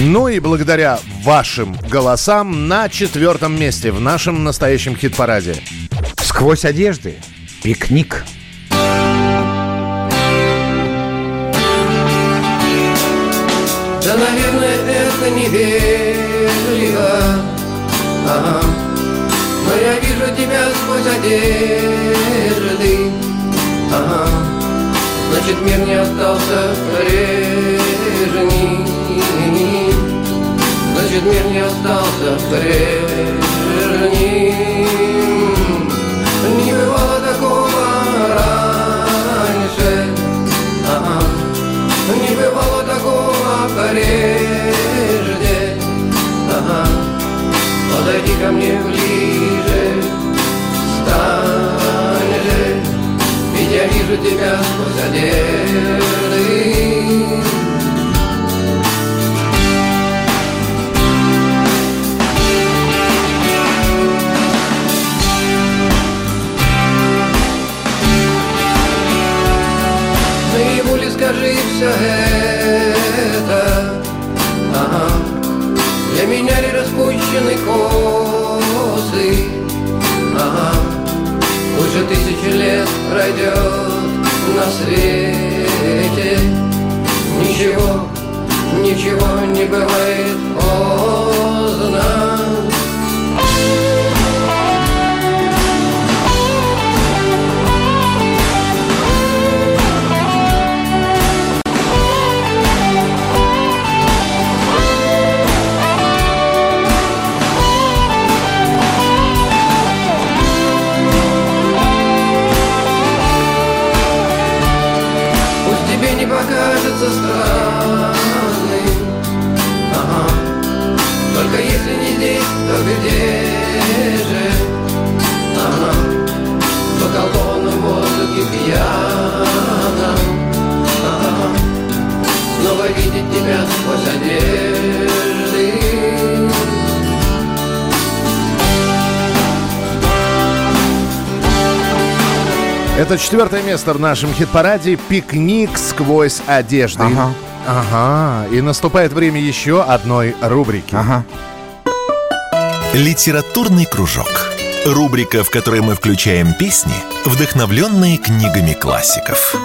Ну и благодаря вашим голосам на четвертом месте в нашем настоящем хит-параде. Сквозь одежды. Пикник. Да, наверное, это невежливо ага. я вижу тебя сквозь одежды Ага, значит мир не остался прежним Значит мир не остался прежним такого прежде. Ага, подойди ко мне ближе. Стань же, ведь я вижу тебя сквозь одежды. Скажи все это Ли распущены косы ага. Лучше тысячи лет пройдет на свете Ничего, ничего не бывает поздно Это четвертое место в нашем хит-параде «Пикник сквозь одежды». Ага. Ага. И наступает время еще одной рубрики. Ага. Литературный кружок. Рубрика, в которой мы включаем песни, вдохновленные книгами классиков.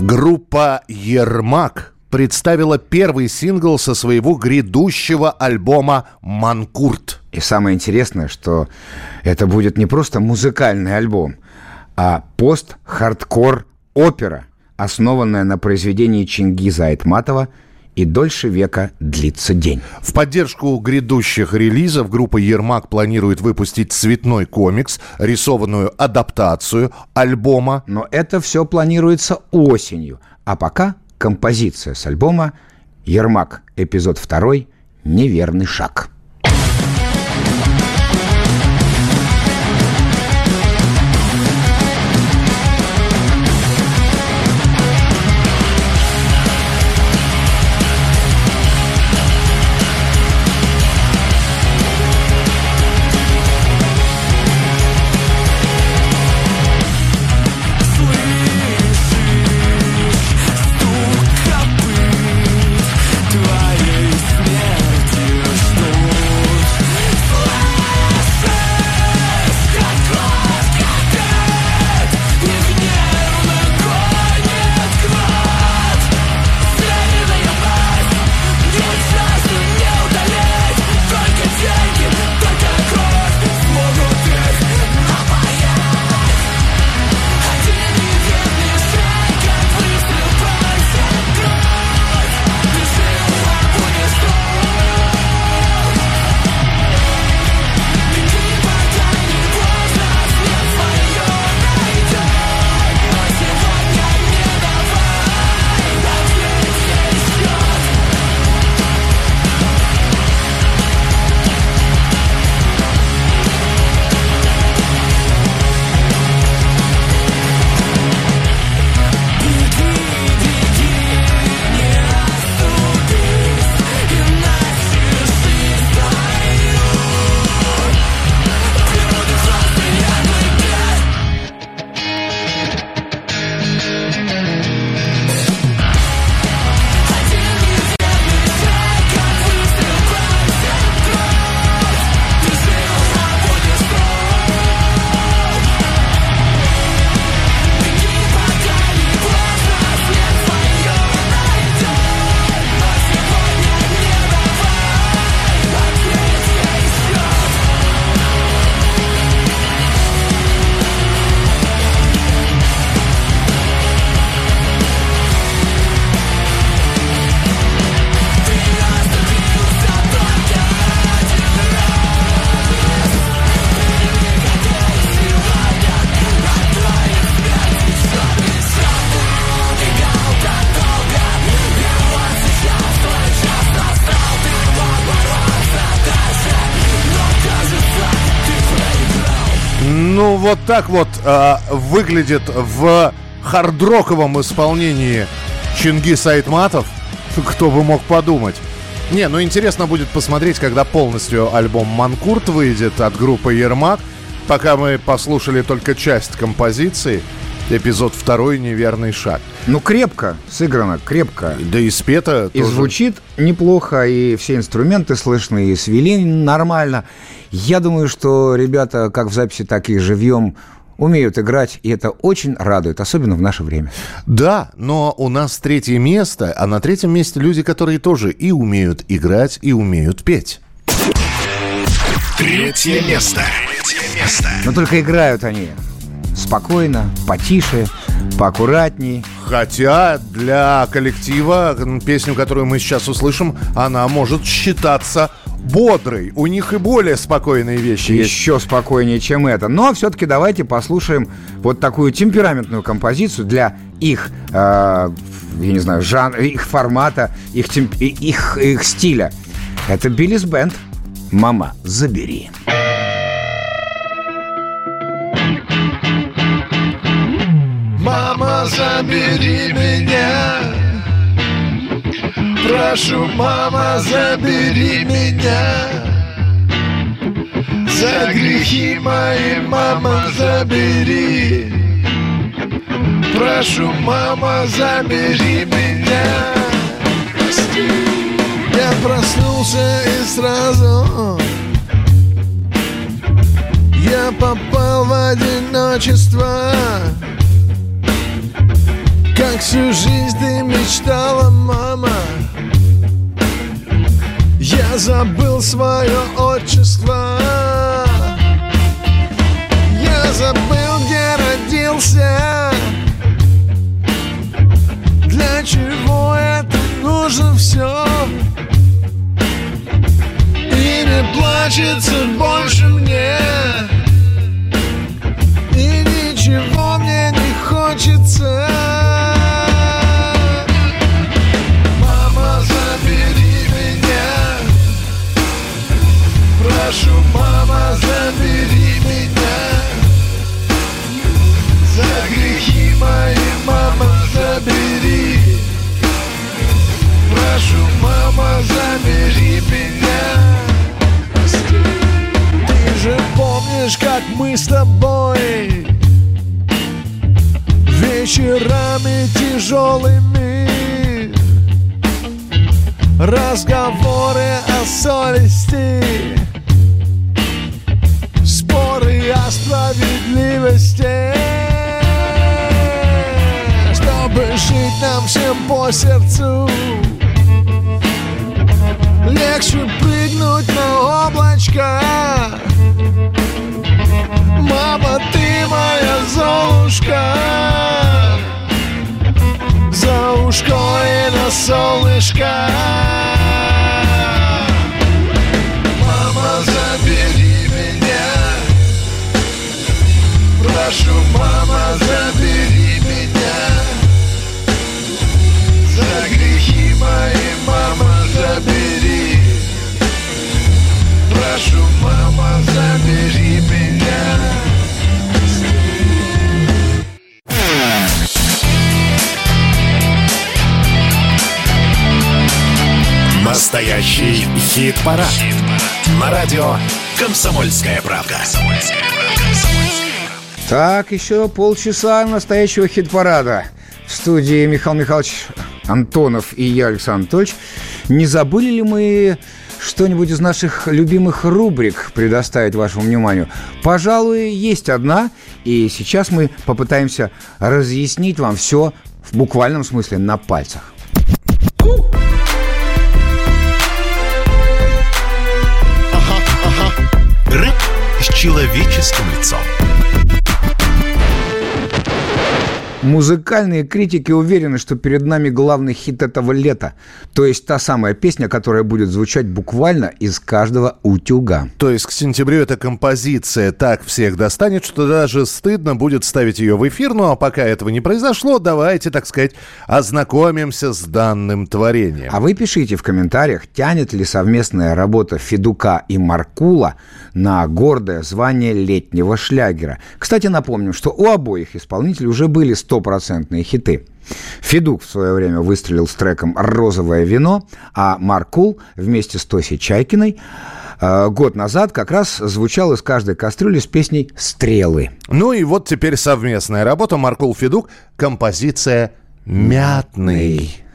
Группа «Ермак» представила первый сингл со своего грядущего альбома «Манкурт». И самое интересное, что это будет не просто музыкальный альбом, а пост-хардкор-опера, основанная на произведении Чингиза Айтматова «И дольше века длится день». В поддержку грядущих релизов группа «Ермак» планирует выпустить цветной комикс, рисованную адаптацию альбома. Но это все планируется осенью. А пока композиция с альбома «Ермак. Эпизод 2. Неверный шаг». Вот так вот э, выглядит в хардроковом исполнении Чингис Айтматов. Кто бы мог подумать. Не, ну интересно будет посмотреть, когда полностью альбом «Манкурт» выйдет от группы «Ермак». Пока мы послушали только часть композиции, эпизод второй «Неверный шаг». Ну, крепко сыграно, крепко. Да и спето И тоже. звучит неплохо, и все инструменты слышны, и свели нормально. Я думаю, что ребята как в записи, так и живьем умеют играть, и это очень радует, особенно в наше время. Да, но у нас третье место, а на третьем месте люди, которые тоже и умеют играть, и умеют петь. Третье место. Третье место. Но только играют они спокойно, потише, поаккуратней. Хотя для коллектива песню, которую мы сейчас услышим, она может считаться бодрой. У них и более спокойные вещи есть. Еще спокойнее, чем это. Но все-таки давайте послушаем вот такую темпераментную композицию для их, э, я не знаю, жанра, их формата, их, темп- их, их стиля. Это Биллис Бенд. Мама, забери. Мама, забери меня Прошу, мама, забери меня. За грехи мои, мама, забери. Прошу, мама, забери меня. Я проснулся и сразу. Я попал в одиночество. Как всю жизнь ты мечтала, мама Забыл свое отчество. Я забыл, где родился. Для чего это нужно все И не плачется больше мне. И ничего мне не хочется забери меня. Ты же помнишь, как мы с тобой Вечерами тяжелыми Разговоры о совести Споры о справедливости. Чтобы жить нам всем по сердцу Легче прыгнуть на облачко. Мама, ты моя Золушка. За ушко и на солнышко. Мама, забери меня. Прошу, мама, забери меня. За грехи мои, мама, забери Прошу, мама, забери меня Настоящий хит-парад. На радио «Комсомольская правда». Так, еще полчаса настоящего хит-парада. В студии Михаил Михайлович Антонов и я, Александр Анатольевич. Не забыли ли мы что-нибудь из наших любимых рубрик предоставить вашему вниманию? Пожалуй, есть одна, и сейчас мы попытаемся разъяснить вам все в буквальном смысле на пальцах. Рэп с человеческим лицом. Музыкальные критики уверены, что перед нами главный хит этого лета. То есть та самая песня, которая будет звучать буквально из каждого утюга. То есть к сентябрю эта композиция так всех достанет, что даже стыдно будет ставить ее в эфир. Ну а пока этого не произошло, давайте, так сказать, ознакомимся с данным творением. А вы пишите в комментариях, тянет ли совместная работа Федука и Маркула на гордое звание летнего шлягера. Кстати, напомним, что у обоих исполнителей уже были стопроцентные хиты. Федук в свое время выстрелил с треком «Розовое вино», а Маркул вместе с Тосей Чайкиной э, год назад как раз звучал из каждой кастрюли с песней «Стрелы». Ну и вот теперь совместная работа Маркул Федук, композиция «Мятный».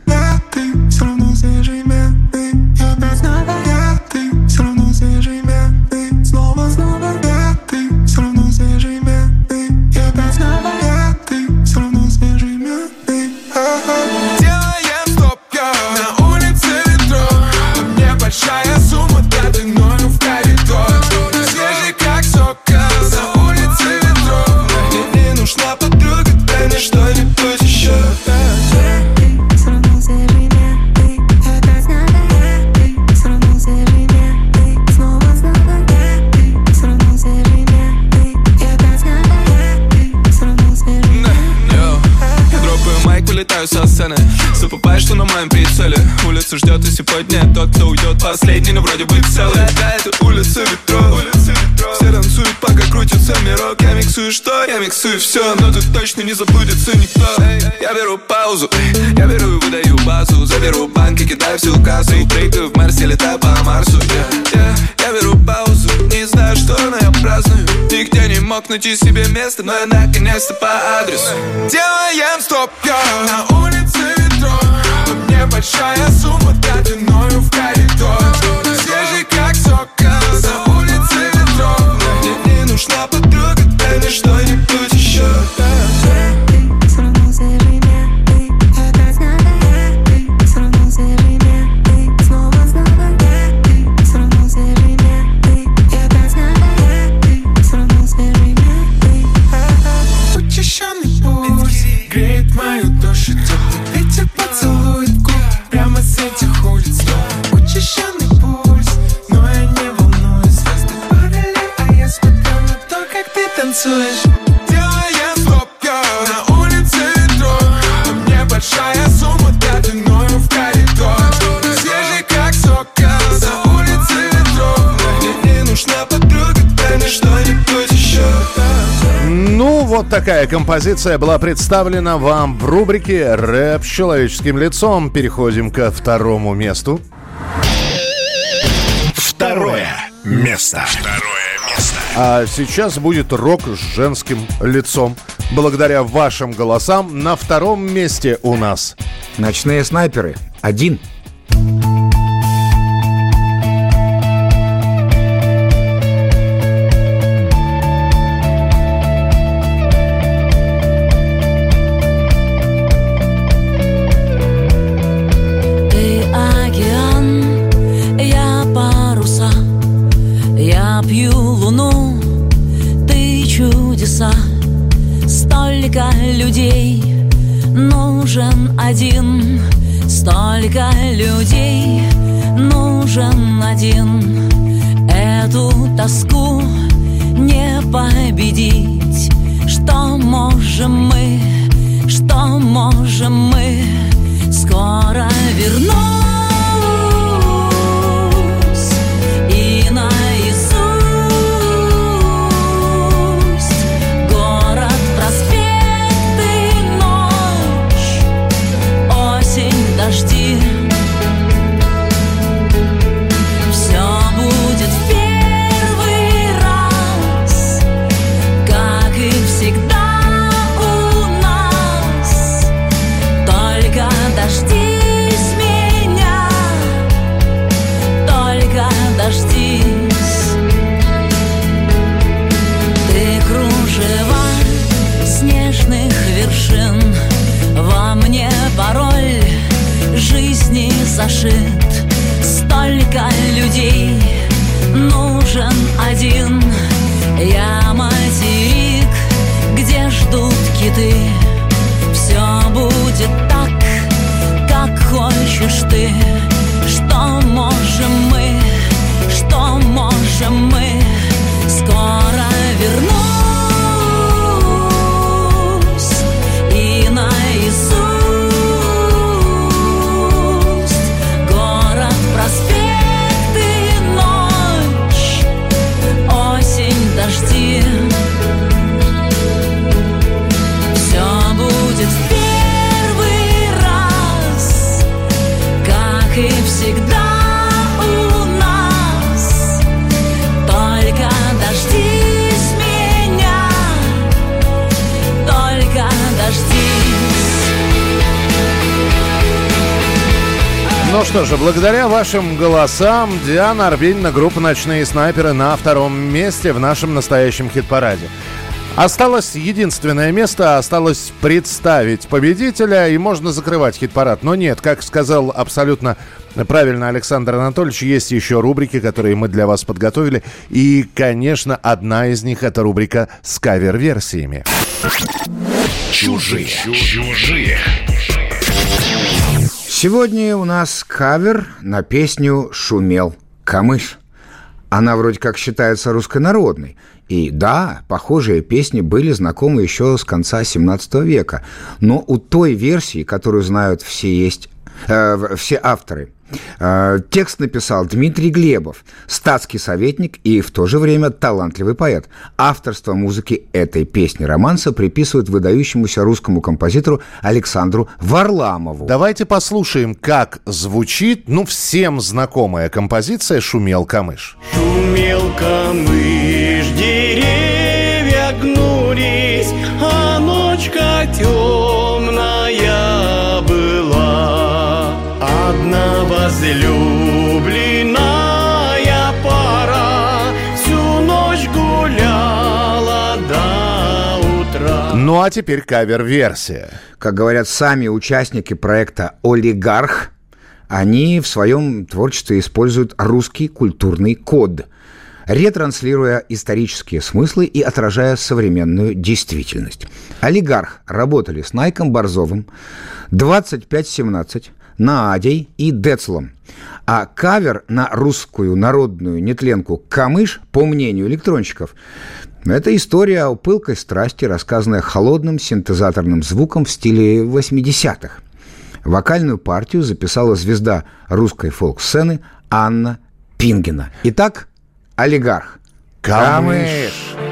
Сцены. Забываю, что на моем прицеле. Улица ждет, и сегодня тот, кто уйдет Последний, но вроде бы целый. Да, это улица ветров Все танцуют, пока крутится мирок. Я миксую что? Я миксую все Но тут точно не забудется никто. Я беру паузу, я беру и выдаю базу. Заберу банк и кидаю всю кассу. Прыгаю в Марсе, летаю по Марсу. Yeah, yeah. Я беру паузу, не знаю что, но я праздную. Нигде не мог найти себе место Но я наконец-то по адресу. Делаем стоп, я На улице ветров Небольшая сумма длиною в коридор. Свежий как сок На улице ветров Мне не нужна подруга Дай мне что-нибудь еще. Учащенный такая композиция была представлена вам в рубрике «Рэп с человеческим лицом». Переходим ко второму месту. Второе место. Второе место. А сейчас будет рок с женским лицом. Благодаря вашим голосам на втором месте у нас. Ночные снайперы. Один. Ты столько людей, нужен один. Эту тоску не победить. Что можем мы, что можем мы? Скоро вернусь ж ти. Что же, благодаря вашим голосам Диана Арбенина, группа «Ночные снайперы» на втором месте в нашем настоящем хит-параде. Осталось единственное место, осталось представить победителя, и можно закрывать хит-парад. Но нет, как сказал абсолютно правильно Александр Анатольевич, есть еще рубрики, которые мы для вас подготовили. И, конечно, одна из них – это рубрика с кавер-версиями. Чужие. Чужие. Сегодня у нас кавер на песню «Шумел камыш». Она вроде как считается руссконародной. И да, похожие песни были знакомы еще с конца 17 века. Но у той версии, которую знают все есть, э, все авторы, текст написал Дмитрий Глебов, статский советник и в то же время талантливый поэт. Авторство музыки этой песни романса приписывают выдающемуся русскому композитору Александру Варламову. Давайте послушаем, как звучит, ну, всем знакомая композиция «Шумел камыш». Шумел камыш, деревья возлюбленная пара всю ночь гуляла до утра. Ну а теперь кавер-версия. Как говорят сами участники проекта «Олигарх», они в своем творчестве используют русский культурный код, ретранслируя исторические смыслы и отражая современную действительность. «Олигарх» работали с Найком Борзовым, 2517, Наадей и Децлом. А кавер на русскую народную нетленку «Камыш», по мнению электронщиков, это история о пылкой страсти, рассказанная холодным синтезаторным звуком в стиле 80-х. Вокальную партию записала звезда русской фолк-сцены Анна Пингина. Итак, олигарх. Камыш. Шумел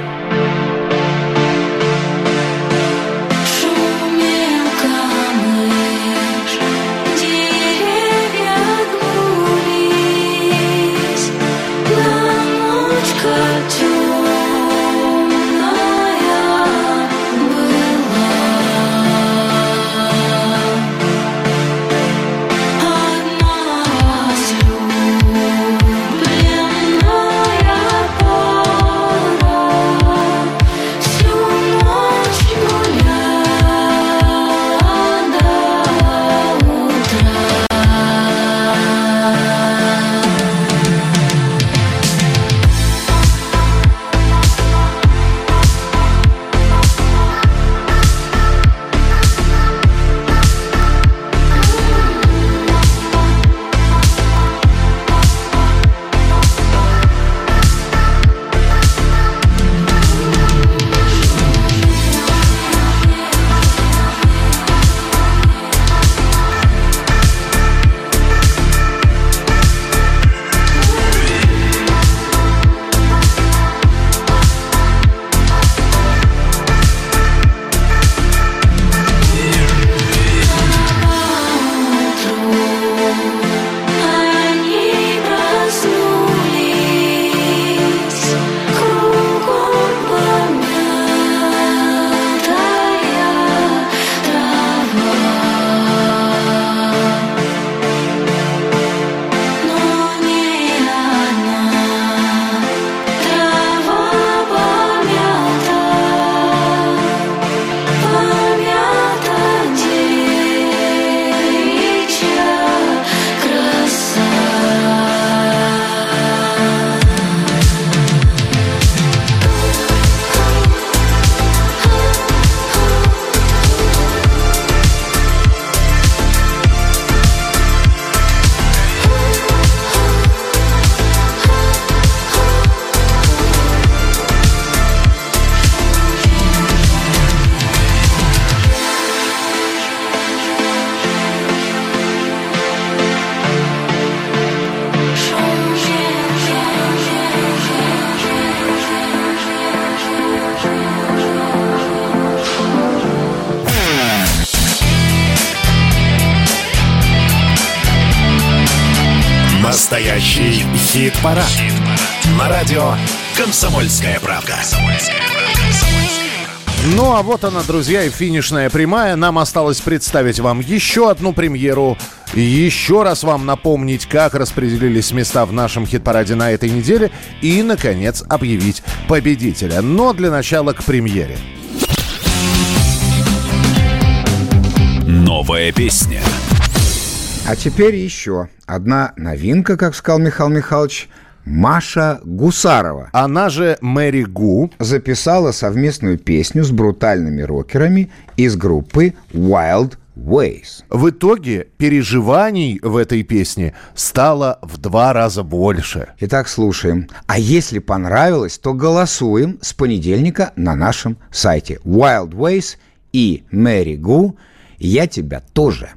хит-парад. На радио «Комсомольская правда». Ну а вот она, друзья, и финишная прямая. Нам осталось представить вам еще одну премьеру. Еще раз вам напомнить, как распределились места в нашем хит-параде на этой неделе. И, наконец, объявить победителя. Но для начала к премьере. Новая песня. А теперь еще одна новинка, как сказал Михаил Михайлович. Маша Гусарова. Она же Мэри Гу. Записала совместную песню с брутальными рокерами из группы Wild Ways. В итоге переживаний в этой песне стало в два раза больше. Итак, слушаем. А если понравилось, то голосуем с понедельника на нашем сайте. Wild Ways и Мэри Гу. Я тебя тоже.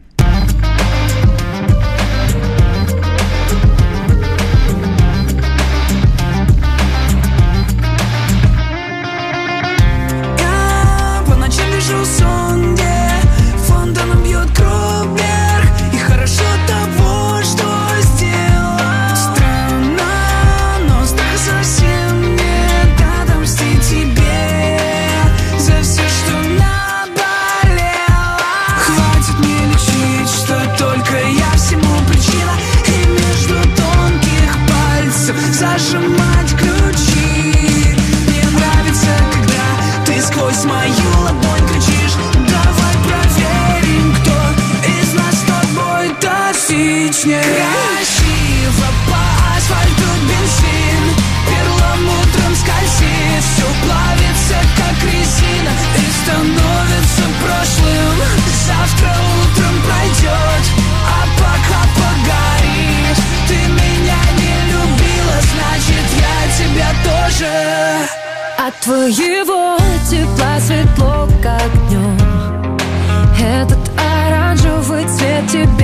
to be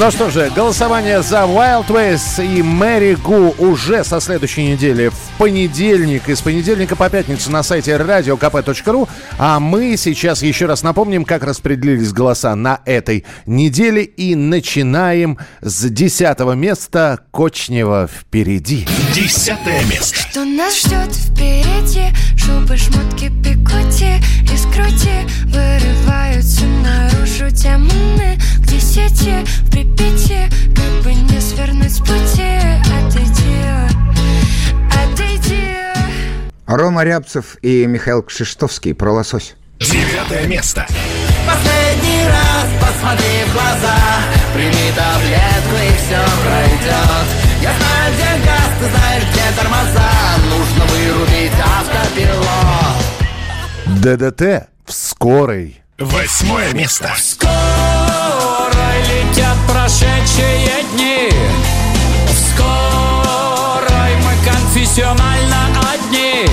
Ну что же, голосование за Wild Ways и Мэри Гу уже со следующей недели в понедельник. Из понедельника по пятницу на сайте radiokp.ru. А мы сейчас еще раз напомним, как распределились голоса на этой неделе. И начинаем с десятого места Кочнева впереди. Десятое место. Что нас ждет впереди Шубы, шмотки, пикоти и скрути Вырываются наружу демоны Где сети в Припяти Как бы не свернуть с пути Отойди, отойди Рома Рябцев и Михаил Кшиштовский про лосось. Девятое место. Последний раз посмотри в глаза Прими таблетку и все пройдет Я знаю, где газ, ты знаешь, где тормоза Нужно вырубить автопилот ДДТ в скорой. Восьмое место. Скоро летят прошедшие дни В скорой мы конфессионально одни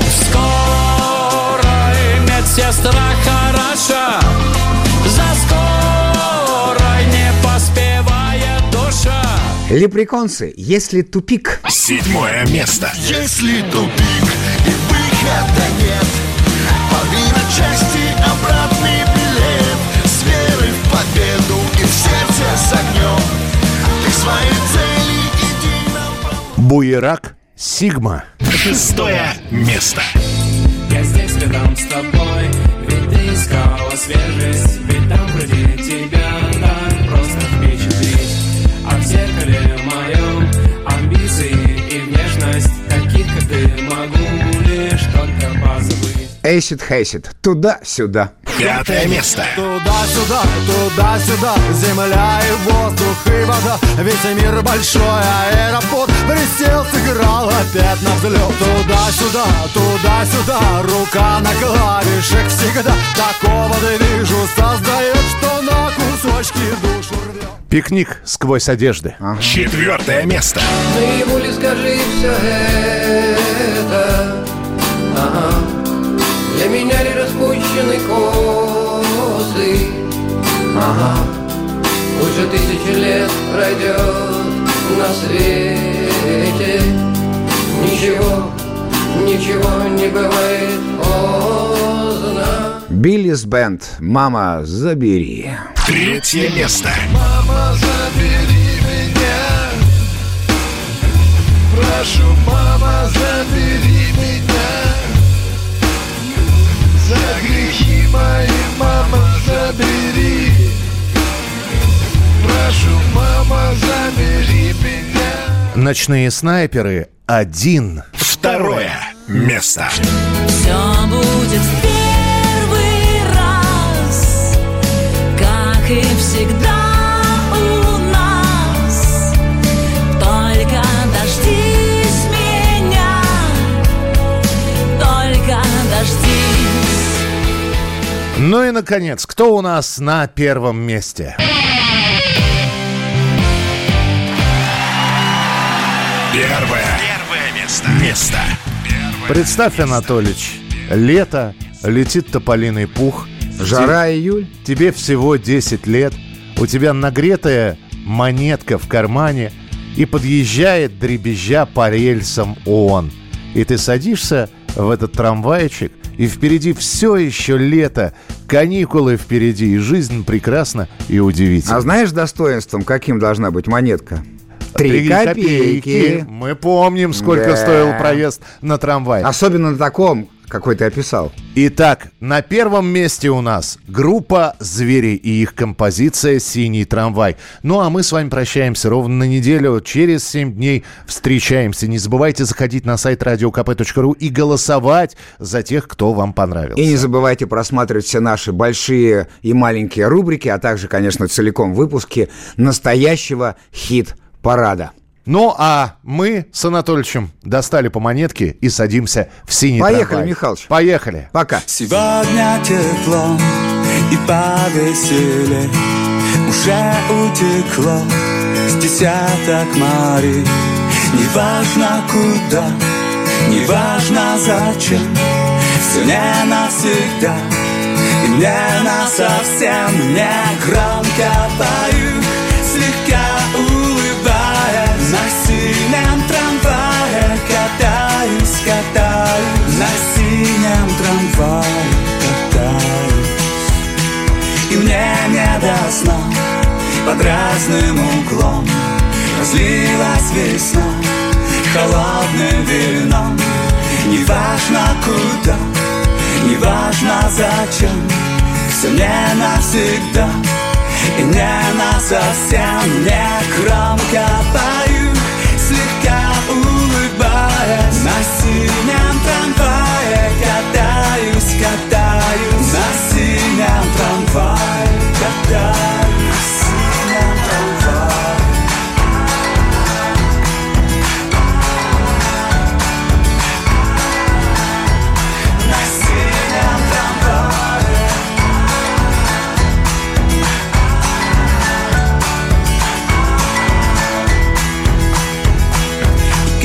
В скорой медсестра хороша За скорой не поспевает душа Лепреконцы, если тупик. Седьмое место. Если тупик и выхода нет Порви на части обратный с огнем Ты своей цели иди на Буерак Сигма. Шестое место. Я здесь рядом с тобой Ведь ты искала свежесть Ведь там вроде тебя Эйсид Хейсид. Туда-сюда. Пятое место. Туда-сюда, туда-сюда, земля и воздух и вода Ведь мир большой, аэропорт Присел, сыграл опять на взлет Туда-сюда, туда-сюда, рука на клавишах всегда Такого ты вижу создает, что на кусочки душу рвет Пикник сквозь одежды. Четвертое место. Ли скажи все это Ага. Для меня ли распущены косы Ага. Уже тысячи лет пройдет на свете Ничего, ничего не бывает поздно Биллис Бенд. Мама, забери. Третье место. Мама, забери меня Прошу, мама, забери мои, мама, забери Прошу, мама, забери меня Ночные снайперы один. Второе место. Все будет в первый раз, как и всегда Ну и, наконец, кто у нас на первом месте? Первое. Первое место. Место. Представь, Анатолич, лето, летит тополиный пух. Жара, Те- июль. Тебе всего 10 лет, у тебя нагретая монетка в кармане, и подъезжает дребезжа по рельсам он. И ты садишься в этот трамвайчик, и впереди все еще лето, каникулы впереди, и жизнь прекрасна и удивительна. А знаешь достоинством, каким должна быть монетка? Три копейки. Мы помним, сколько Да. стоил проезд на трамвай. Особенно на таком, какой ты описал. Итак, на первом месте у нас группа «Звери» и их композиция «Синий трамвай». Ну а мы с вами прощаемся ровно на неделю. Через 7 дней встречаемся. Не забывайте заходить на сайт radiokp.ru и голосовать за тех, кто вам понравился. И не забывайте просматривать все наши большие и маленькие рубрики, а также, конечно, целиком выпуски настоящего хит-парада. Ну а мы с Анатольевичем достали по монетке и садимся в «Синий Поехали, трамвай». Михалыч. Поехали. Пока. Сегодня тепло и повеселее Уже утекло с десяток морей Неважно куда, неважно зачем Все не навсегда и не насовсем Не громко пою, трамвае катаюсь И мне не до сна под разным углом. Разлилась весна холодным вином. Неважно куда, неважно зачем Все не навсегда. И не насовсем Не громко пою, слегка улыбаясь На синем трамвае катаюсь, катаюсь. На синем трамвае катаюсь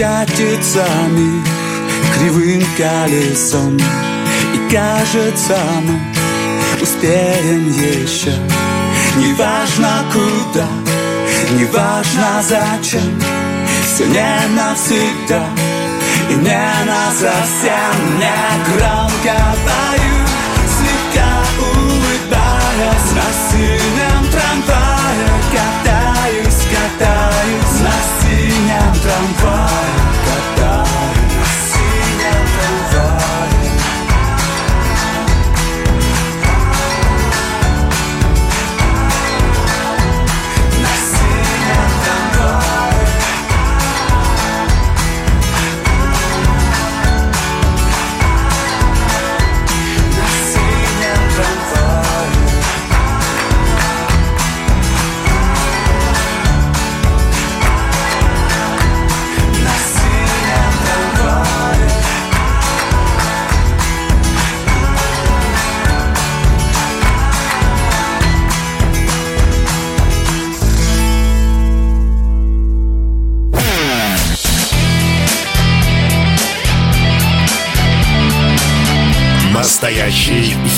Катится мир кривым колесом. И кажется мы успеем еще. Неважно куда, неважно зачем. Все не навсегда и не насовсем Не громко пою, слегка улыбаясь На синем трамвае катаюсь,